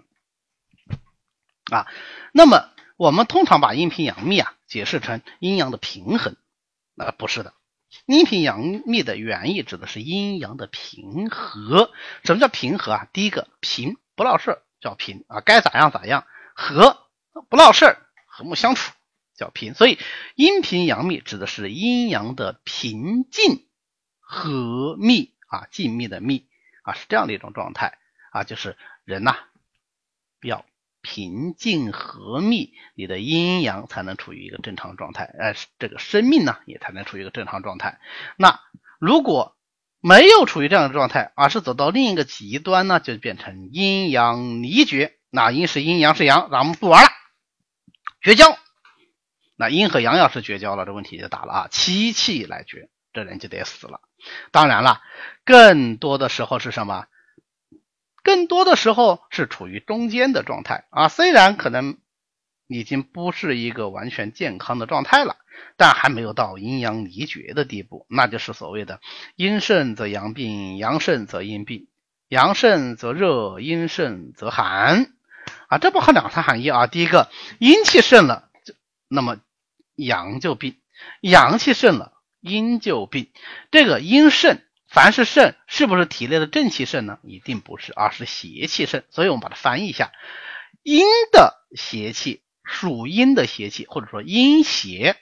[SPEAKER 1] 啊，那么我们通常把阴平阳秘啊解释成阴阳的平衡，啊不是的，阴平阳秘的原意指的是阴阳的平和。什么叫平和啊？第一个平不闹事叫平啊，该咋样咋样；和不闹事儿，和睦相处叫平。所以阴平阳秘指的是阴阳的平静和密啊，静谧的密啊，是这样的一种状态啊，就是人呐要。平静和密，你的阴阳才能处于一个正常状态，哎，这个生命呢也才能处于一个正常状态。那如果没有处于这样的状态，而是走到另一个极端呢，就变成阴阳离绝。那阴是阴，阳是阳，咱们不玩了，绝交。那阴和阳要是绝交了，这问题就大了啊，七气来绝，这人就得死了。当然了，更多的时候是什么？更多的时候是处于中间的状态啊，虽然可能已经不是一个完全健康的状态了，但还没有到阴阳离绝的地步，那就是所谓的阴盛则阳病，阳盛则阴病，阳盛则热，阴盛则寒啊，这包含两层含义啊。第一个，阴气盛了，那么阳就病；阳气盛了，阴就病。这个阴盛，凡是盛，是不是体内的正气盛呢？一定不是，而是邪气盛。所以我们把它翻译一下，阴的邪气。属阴的邪气，或者说阴邪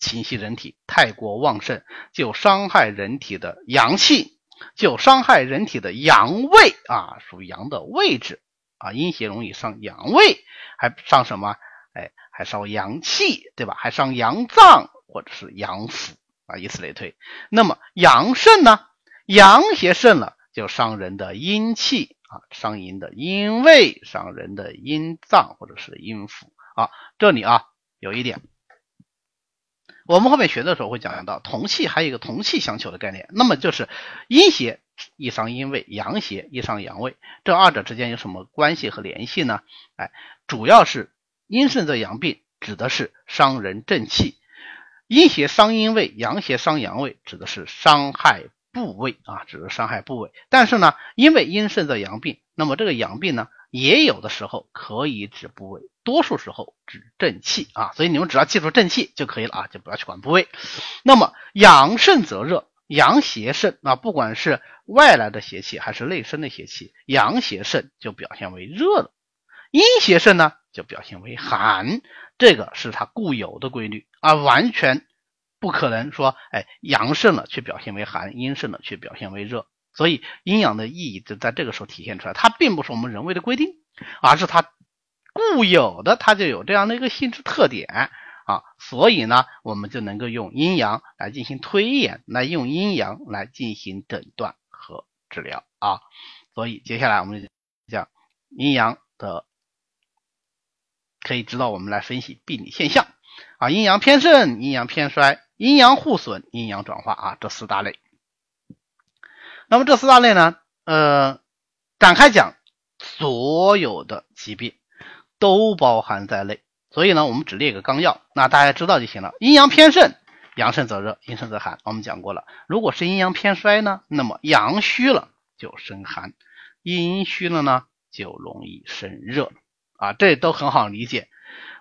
[SPEAKER 1] 侵袭人体太过旺盛，就伤害人体的阳气，就伤害人体的阳位啊，属阳的位置啊，阴邪容易伤阳位，还伤什么？哎，还伤阳气，对吧？还伤阳脏或者是阳腑啊，以此类推。那么阳盛呢？阳邪盛了，就伤人的阴气。啊，伤阴的阴位，伤人的阴脏或者是阴腑啊。这里啊有一点，我们后面学的时候会讲到同气，还有一个同气相求的概念。那么就是阴邪易伤阴位，阳邪易伤阳位，这二者之间有什么关系和联系呢？哎，主要是阴盛则阳病，指的是伤人正气；阴邪伤阴位，阳邪伤阳位，指的是伤害。部位啊，指的是伤害部位，但是呢，因为阴盛则阳病，那么这个阳病呢，也有的时候可以指部位，多数时候指正气啊，所以你们只要记住正气就可以了啊，就不要去管部位。那么阳盛则热，阳邪盛啊，不管是外来的邪气还是内生的邪气，阳邪盛就表现为热了，阴邪盛呢就表现为寒，这个是它固有的规律啊，完全。不可能说，哎，阳盛了却表现为寒，阴盛了却表现为热，所以阴阳的意义就在这个时候体现出来。它并不是我们人为的规定，而是它固有的，它就有这样的一个性质特点啊。所以呢，我们就能够用阴阳来进行推演，来用阴阳来进行诊断和治疗啊。所以接下来我们讲阴阳的，可以指导我们来分析病理现象啊，阴阳偏盛，阴阳偏衰。阴阳互损，阴阳转化啊，这四大类。那么这四大类呢，呃，展开讲，所有的疾病都包含在内。所以呢，我们只列个纲要，那大家知道就行了。阴阳偏盛，阳盛则热，阴盛则寒。我们讲过了。如果是阴阳偏衰呢，那么阳虚了就生寒，阴虚了呢就容易生热啊，这都很好理解。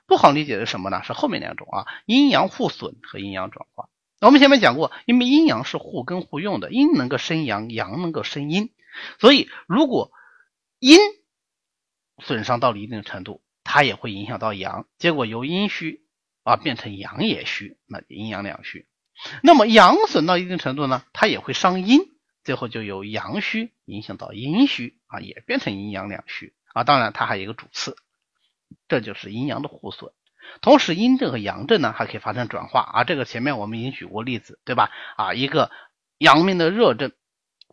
[SPEAKER 1] 不好理解的是什么呢？是后面两种啊，阴阳互损和阴阳转化。我们前面讲过，因为阴阳是互根互用的，阴能够生阳，阳能够生阴，所以如果阴损伤到了一定程度，它也会影响到阳，结果由阴虚啊变成阳也虚，那阴阳两虚。那么阳损到一定程度呢，它也会伤阴，最后就由阳虚影响到阴虚啊，也变成阴阳两虚啊。当然，它还有一个主次。这就是阴阳的互损，同时阴症和阳症呢还可以发生转化啊。这个前面我们已经举过例子，对吧？啊，一个阳明的热症，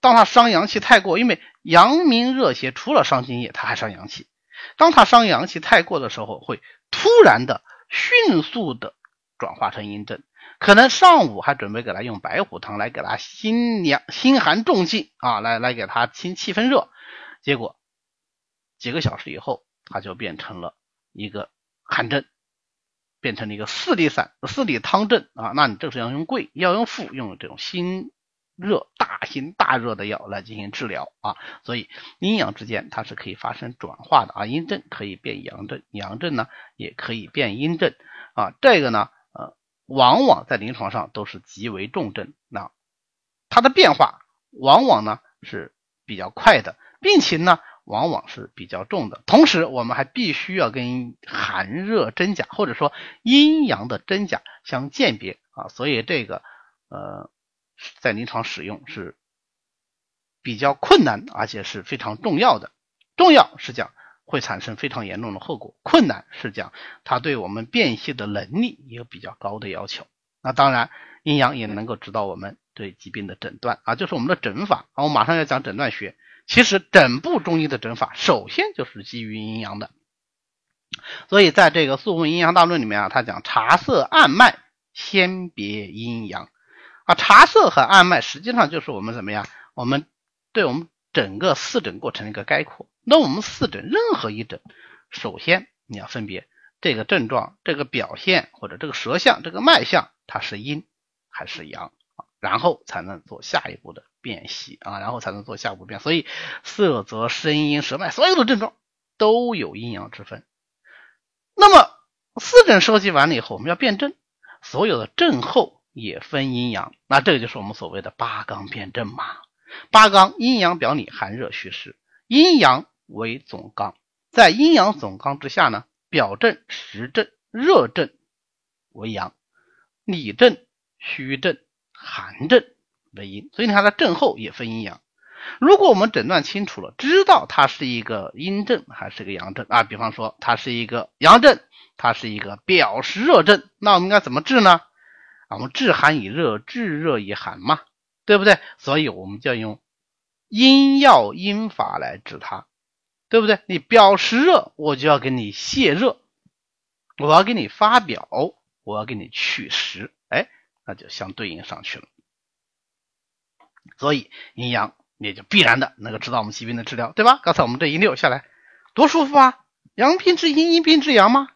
[SPEAKER 1] 当它伤阳气太过，因为阳明热邪除了伤津液，它还伤阳气。当它伤阳气太过的时候，会突然的、迅速的转化成阴症。可能上午还准备给他用白虎汤来给他心凉、心寒重气啊，来来给他清气分热，结果几个小时以后，他就变成了。一个寒症变成了一个四里散、四里汤症啊，那你这时候要用贵，要用附，用这种心热、大心大热的药来进行治疗啊。所以阴阳之间它是可以发生转化的啊，阴症可以变阳症，阳症呢也可以变阴症啊。这个呢，呃，往往在临床上都是极为重症，那它的变化往往呢是比较快的，病情呢。往往是比较重的，同时我们还必须要跟寒热真假或者说阴阳的真假相鉴别啊，所以这个呃在临床使用是比较困难，而且是非常重要的。重要是讲会产生非常严重的后果，困难是讲它对我们辨析的能力也有比较高的要求。那当然，阴阳也能够指导我们对疾病的诊断啊，就是我们的诊法啊。我马上要讲诊断学。其实整部中医的诊法，首先就是基于阴阳的。所以在这个《素问阴阳大论》里面啊，他讲茶色暗脉，先别阴阳啊。茶色和暗脉实际上就是我们怎么样？我们对我们整个四诊过程的一个概括。那我们四诊任何一诊，首先你要分别这个症状、这个表现或者这个舌象、这个脉象，它是阴还是阳？然后才能做下一步的辨析啊，然后才能做下一步辨。所以色泽、声音、舌脉，所有的症状都有阴阳之分。那么四诊收集完了以后，我们要辨证，所有的症候也分阴阳，那这个就是我们所谓的八纲辨证嘛。八纲阴阳表里寒热虚实，阴阳为总纲，在阴阳总纲之下呢，表证实证热症为阳，里症虚症寒症为阴，所以你看它症候也分阴阳。如果我们诊断清楚了，知道它是一个阴症还是个阳症啊？比方说它是一个阳症，它是一个表实热症，那我们应该怎么治呢？啊，我们治寒以热，治热以寒嘛。对不对？所以我们就要用阴药阴法来治它，对不对？你表实热，我就要给你泻热，我要给你发表，我要给你祛实，哎，那就相对应上去了。所以阴阳也就必然的能够指导我们疾病的治疗，对吧？刚才我们这一溜下来多舒服啊！阳病治阴，阴病治阳吗？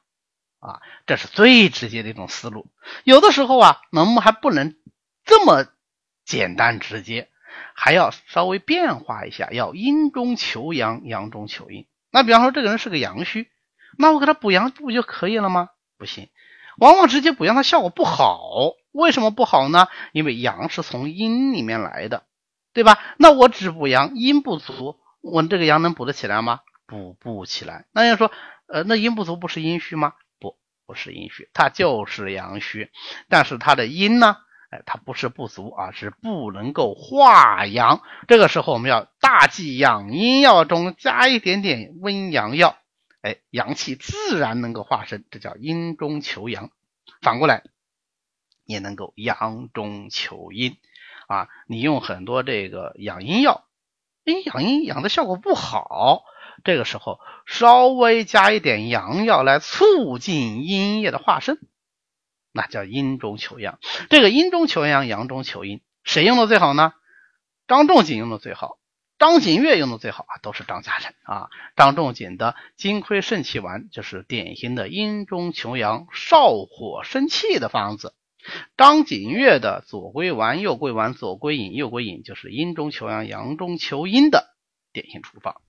[SPEAKER 1] 啊，这是最直接的一种思路。有的时候啊，我们还不能这么。简单直接，还要稍微变化一下，要阴中求阳，阳中求阴。那比方说这个人是个阳虚，那我给他补阳不就可以了吗？不行，往往直接补阳，它效果不好。为什么不好呢？因为阳是从阴里面来的，对吧？那我只补阳，阴不足，我这个阳能补得起来吗？补不起来。那要说，呃，那阴不足不是阴虚吗？不，不是阴虚，它就是阳虚，但是它的阴呢？哎，它不是不足啊，是不能够化阳。这个时候我们要大剂养阴药中加一点点温阳药，哎，阳气自然能够化生，这叫阴中求阳。反过来也能够阳中求阴啊。你用很多这个养阴药，哎，养阴养的效果不好，这个时候稍微加一点阳药来促进阴液的化生。那叫阴中求阳，这个阴中求阳，阳中求阴，谁用的最好呢？张仲景用的最好，张景岳用的最好啊，都是张家人啊。张仲景的金匮肾气丸就是典型的阴中求阳、少火生气的方子。张景岳的左归丸、右归丸、左归饮、右归饮就是阴中求阳、阳中求阴的典型处方。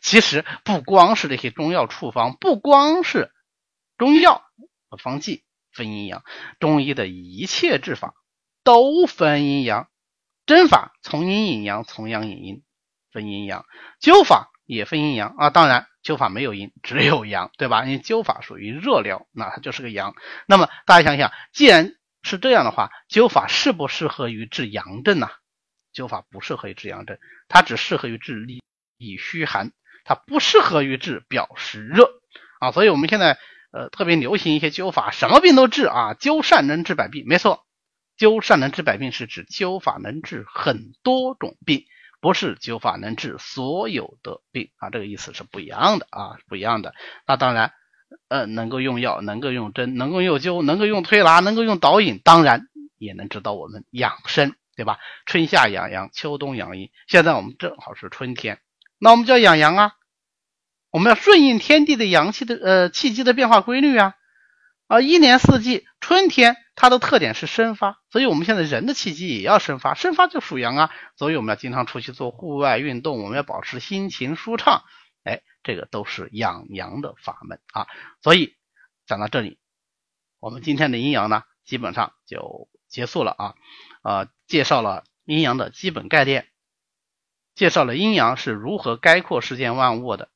[SPEAKER 1] 其实不光是这些中药处方，不光是中药和方剂。分阴阳，中医的一切治法都分阴阳，针法从阴引阳，从阳引阴，分阴阳；灸法也分阴阳啊。当然，灸法没有阴，只有阳，对吧？因为灸法属于热疗，那它就是个阳。那么大家想想，既然是这样的话，灸法适不适合于治阳症呢？灸法不适合于治阳症，它只适合于治里虚寒，它不适合于治表实热啊。所以我们现在。呃，特别流行一些灸法，什么病都治啊，灸善能治百病，没错，灸善能治百病是指灸法能治很多种病，不是灸法能治所有的病啊，这个意思是不一样的啊，不一样的。那当然，呃，能够用药，能够用针，能够用灸，能够用推拿，能够用导引，当然也能指导我们养生，对吧？春夏养阳，秋冬养阴，现在我们正好是春天，那我们就要养阳啊。我们要顺应天地的阳气的呃气机的变化规律啊啊一年四季春天它的特点是生发，所以我们现在人的气机也要生发，生发就属阳啊，所以我们要经常出去做户外运动，我们要保持心情舒畅，哎，这个都是养阳的法门啊。所以讲到这里，我们今天的阴阳呢基本上就结束了啊啊，介绍了阴阳的基本概念，介绍了阴阳是如何概括世间万物的。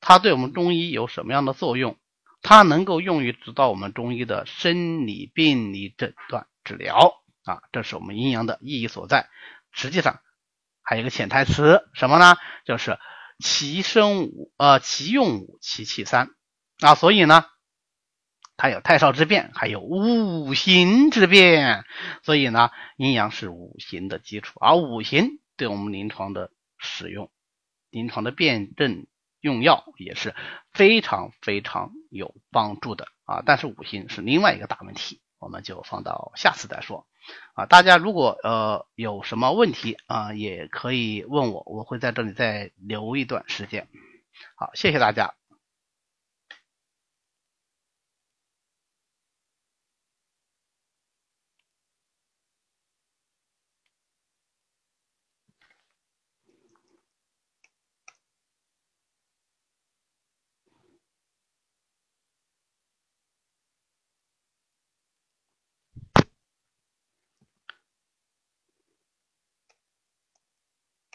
[SPEAKER 1] 它对我们中医有什么样的作用？它能够用于指导我们中医的生理病理诊断治疗啊，这是我们阴阳的意义所在。实际上还有一个潜台词，什么呢？就是其生五呃，其用五，其气三啊。所以呢，它有太少之变，还有五行之变。所以呢，阴阳是五行的基础，而五行对我们临床的使用、临床的辨证。用药也是非常非常有帮助的啊，但是五行是另外一个大问题，我们就放到下次再说啊。大家如果呃有什么问题啊，也可以问我，我会在这里再留一段时间。好，谢谢大家。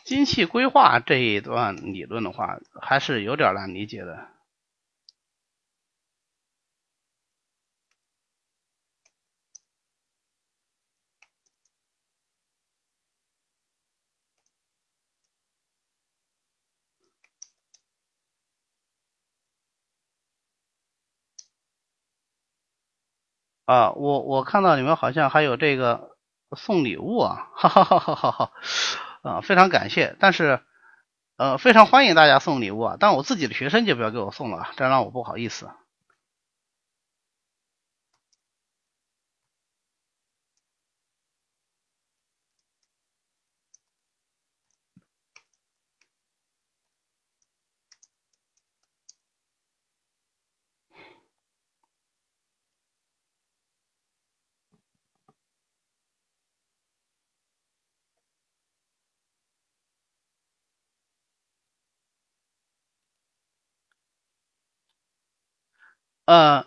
[SPEAKER 1] 精气规划这一段理论的话，还是有点难理解的。啊，我我看到你们好像还有这个送礼物啊，哈哈哈哈哈哈，啊，非常感谢，但是呃，非常欢迎大家送礼物啊，但我自己的学生就不要给我送了，这让我不好意思。呃，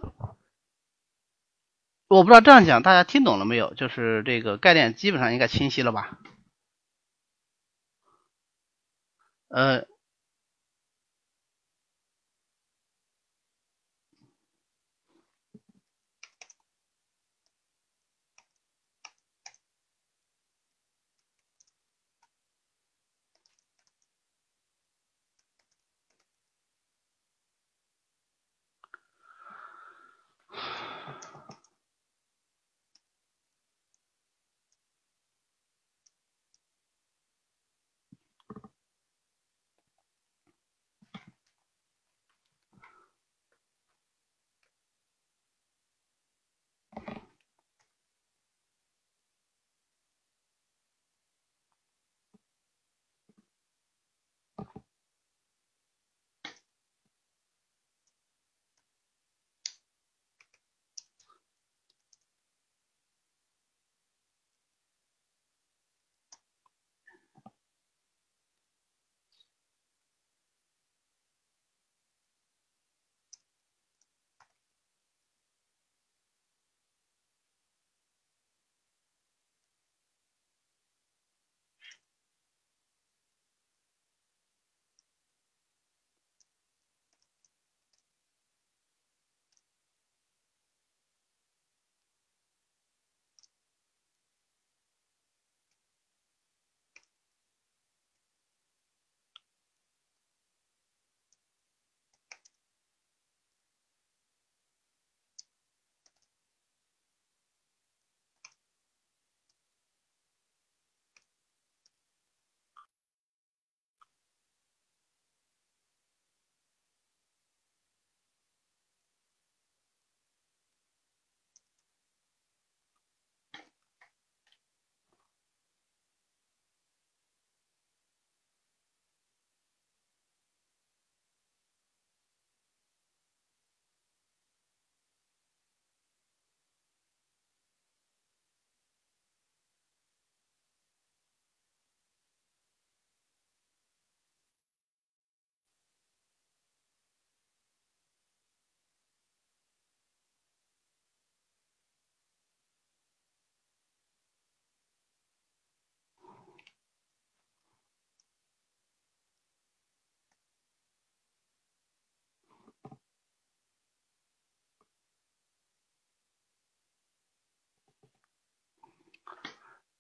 [SPEAKER 1] 我不知道这样讲大家听懂了没有？就是这个概念基本上应该清晰了吧？呃。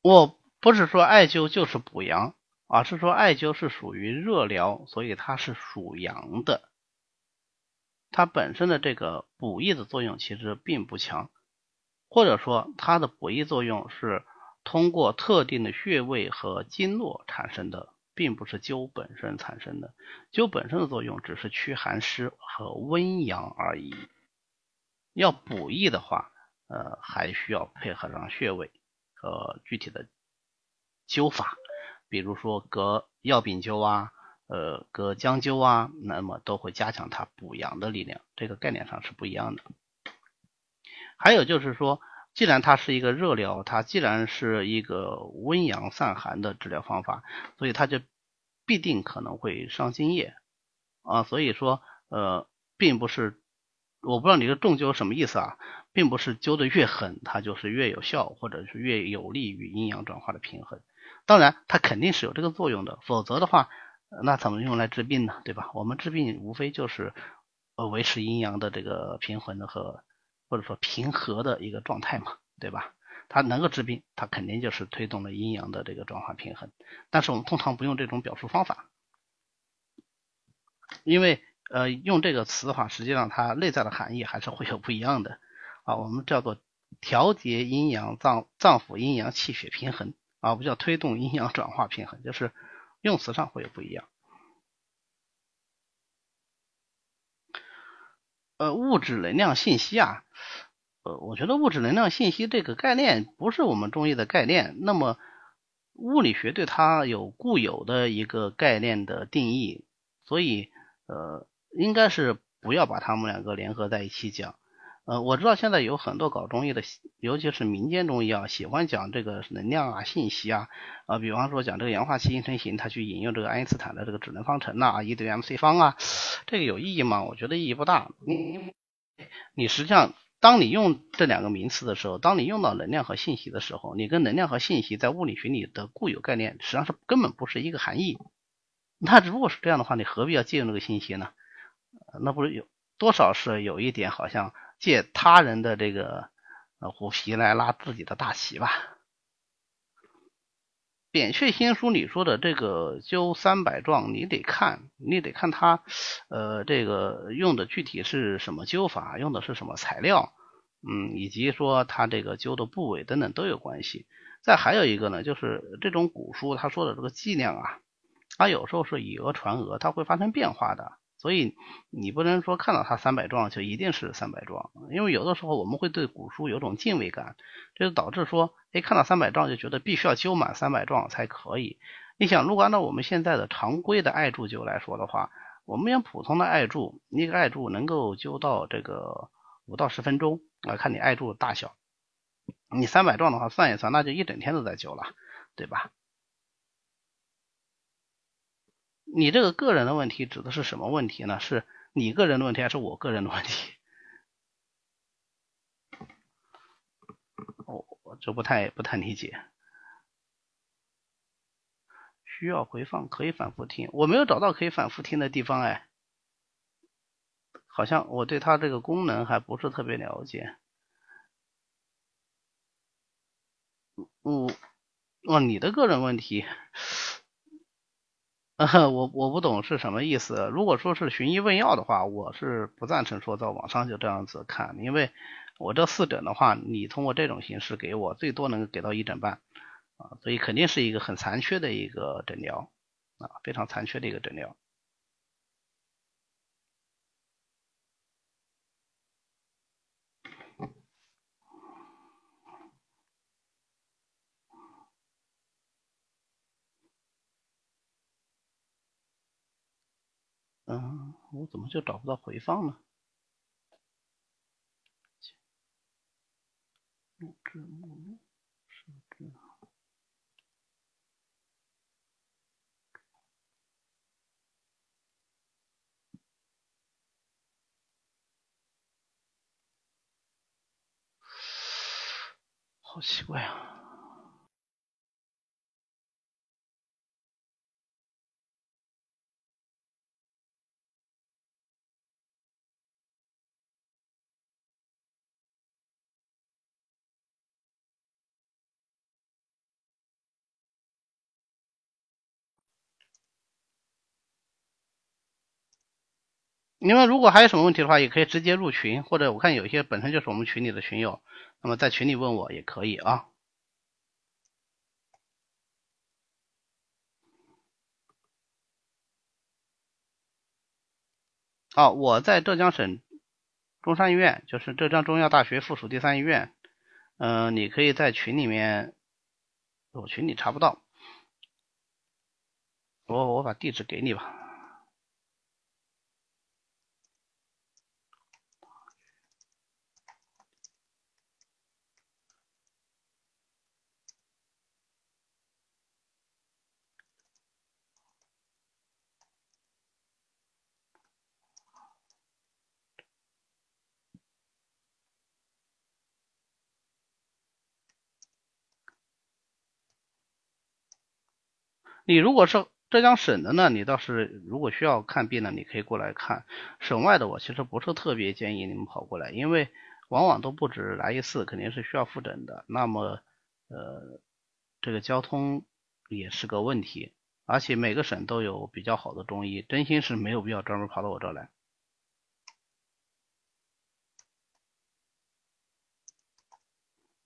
[SPEAKER 1] 我不是说艾灸就是补阳，而是说艾灸是属于热疗，所以它是属阳的。它本身的这个补益的作用其实并不强，或者说它的补益作用是通过特定的穴位和经络产生的，并不是灸本身产生的。灸本身的作用只是驱寒湿和温阳而已。要补益的话，呃，还需要配合上穴位。呃，具体的灸法，比如说隔药饼灸啊，呃，隔姜灸啊，那么都会加强它补阳的力量，这个概念上是不一样的。还有就是说，既然它是一个热疗，它既然是一个温阳散寒的治疗方法，所以它就必定可能会伤津液啊。所以说，呃，并不是，我不知道你的重灸什么意思啊。并不是灸的越狠，它就是越有效，或者是越有利于阴阳转化的平衡。当然它肯定是有这个作用的，否则的话，那怎么用来治病呢？对吧？我们治病无非就是呃维持阴阳的这个平衡的和或者说平和的一个状态嘛，对吧？它能够治病，它肯定就是推动了阴阳的这个转化平衡。但是我们通常不用这种表述方法，因为呃用这个词的话，实际上它内在的含义还是会有不一样的啊。我们叫做调节阴阳脏脏腑阴阳气血平衡啊，不叫推动阴阳转化平衡，就是用词上会有不一样。呃，物质能量信息啊。呃，我觉得物质能量信息这个概念不是我们中医的概念，那么物理学对它有固有的一个概念的定义，所以呃，应该是不要把它们两个联合在一起讲。呃，我知道现在有很多搞中医的，尤其是民间中医啊，喜欢讲这个能量啊、信息啊，啊，比方说讲这个氧化气形成型，他去引用这个爱因斯坦的这个质能方程呐，E 等于 mc 方啊，这个有意义吗？我觉得意义不大。你你实际上。当你用这两个名词的时候，当你用到能量和信息的时候，你跟能量和信息在物理学里的固有概念实际上是根本不是一个含义。那如果是这样的话，你何必要借用这个信息呢？那不是有多少是有一点好像借他人的这个虎皮来拉自己的大旗吧？扁鹊新书里说的这个灸三百壮，你得看，你得看它，呃，这个用的具体是什么灸法，用的是什么材料，嗯，以及说它这个灸的部位等等都有关系。再还有一个呢，就是这种古书他说的这个剂量啊，它有时候是以讹传讹，它会发生变化的。所以你不能说看到它三百壮就一定是三百壮，因为有的时候我们会对古书有种敬畏感，这就导致说，哎，看到三百壮就觉得必须要灸满三百壮才可以。你想，如果按照我们现在的常规的艾柱灸来说的话，我们用普通的艾柱，一个艾柱能够灸到这个五到十分钟啊，看你艾柱大小。你三百壮的话，算一算，那就一整天都在灸了，对吧？你这个个人的问题指的是什么问题呢？是你个人的问题还是我个人的问题？我我这不太不太理解。需要回放可以反复听，我没有找到可以反复听的地方哎，好像我对它这个功能还不是特别了解。嗯，哦，你的个人问题。我我不懂是什么意思。如果说是寻医问药的话，我是不赞成说在网上就这样子看，因为我这四诊的话，你通过这种形式给我，最多能给到一诊半啊，所以肯定是一个很残缺的一个诊疗啊，非常残缺的一个诊疗。嗯，我怎么就找不到回放呢？录制目录设置，好奇怪啊！你们如果还有什么问题的话，也可以直接入群，或者我看有些本身就是我们群里的群友，那么在群里问我也可以啊。好，我在浙江省中山医院，就是浙江中医药大学附属第三医院。嗯，你可以在群里面，我群里查不到，我我把地址给你吧。你如果是浙江省的呢，你倒是如果需要看病呢，你可以过来看。省外的我其实不是特别建议你们跑过来，因为往往都不止来一次，肯定是需要复诊的。那么呃，这个交通也是个问题，而且每个省都有比较好的中医，真心是没有必要专门跑到我这来。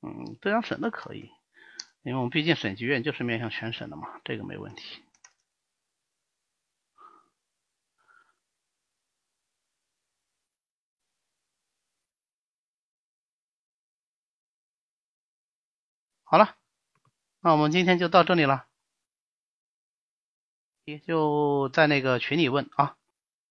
[SPEAKER 1] 嗯，浙江省的可以，因为我们毕竟省级院就是面向全省的嘛，这个没问题。好了，那我们今天就到这里了，也就在那个群里问啊。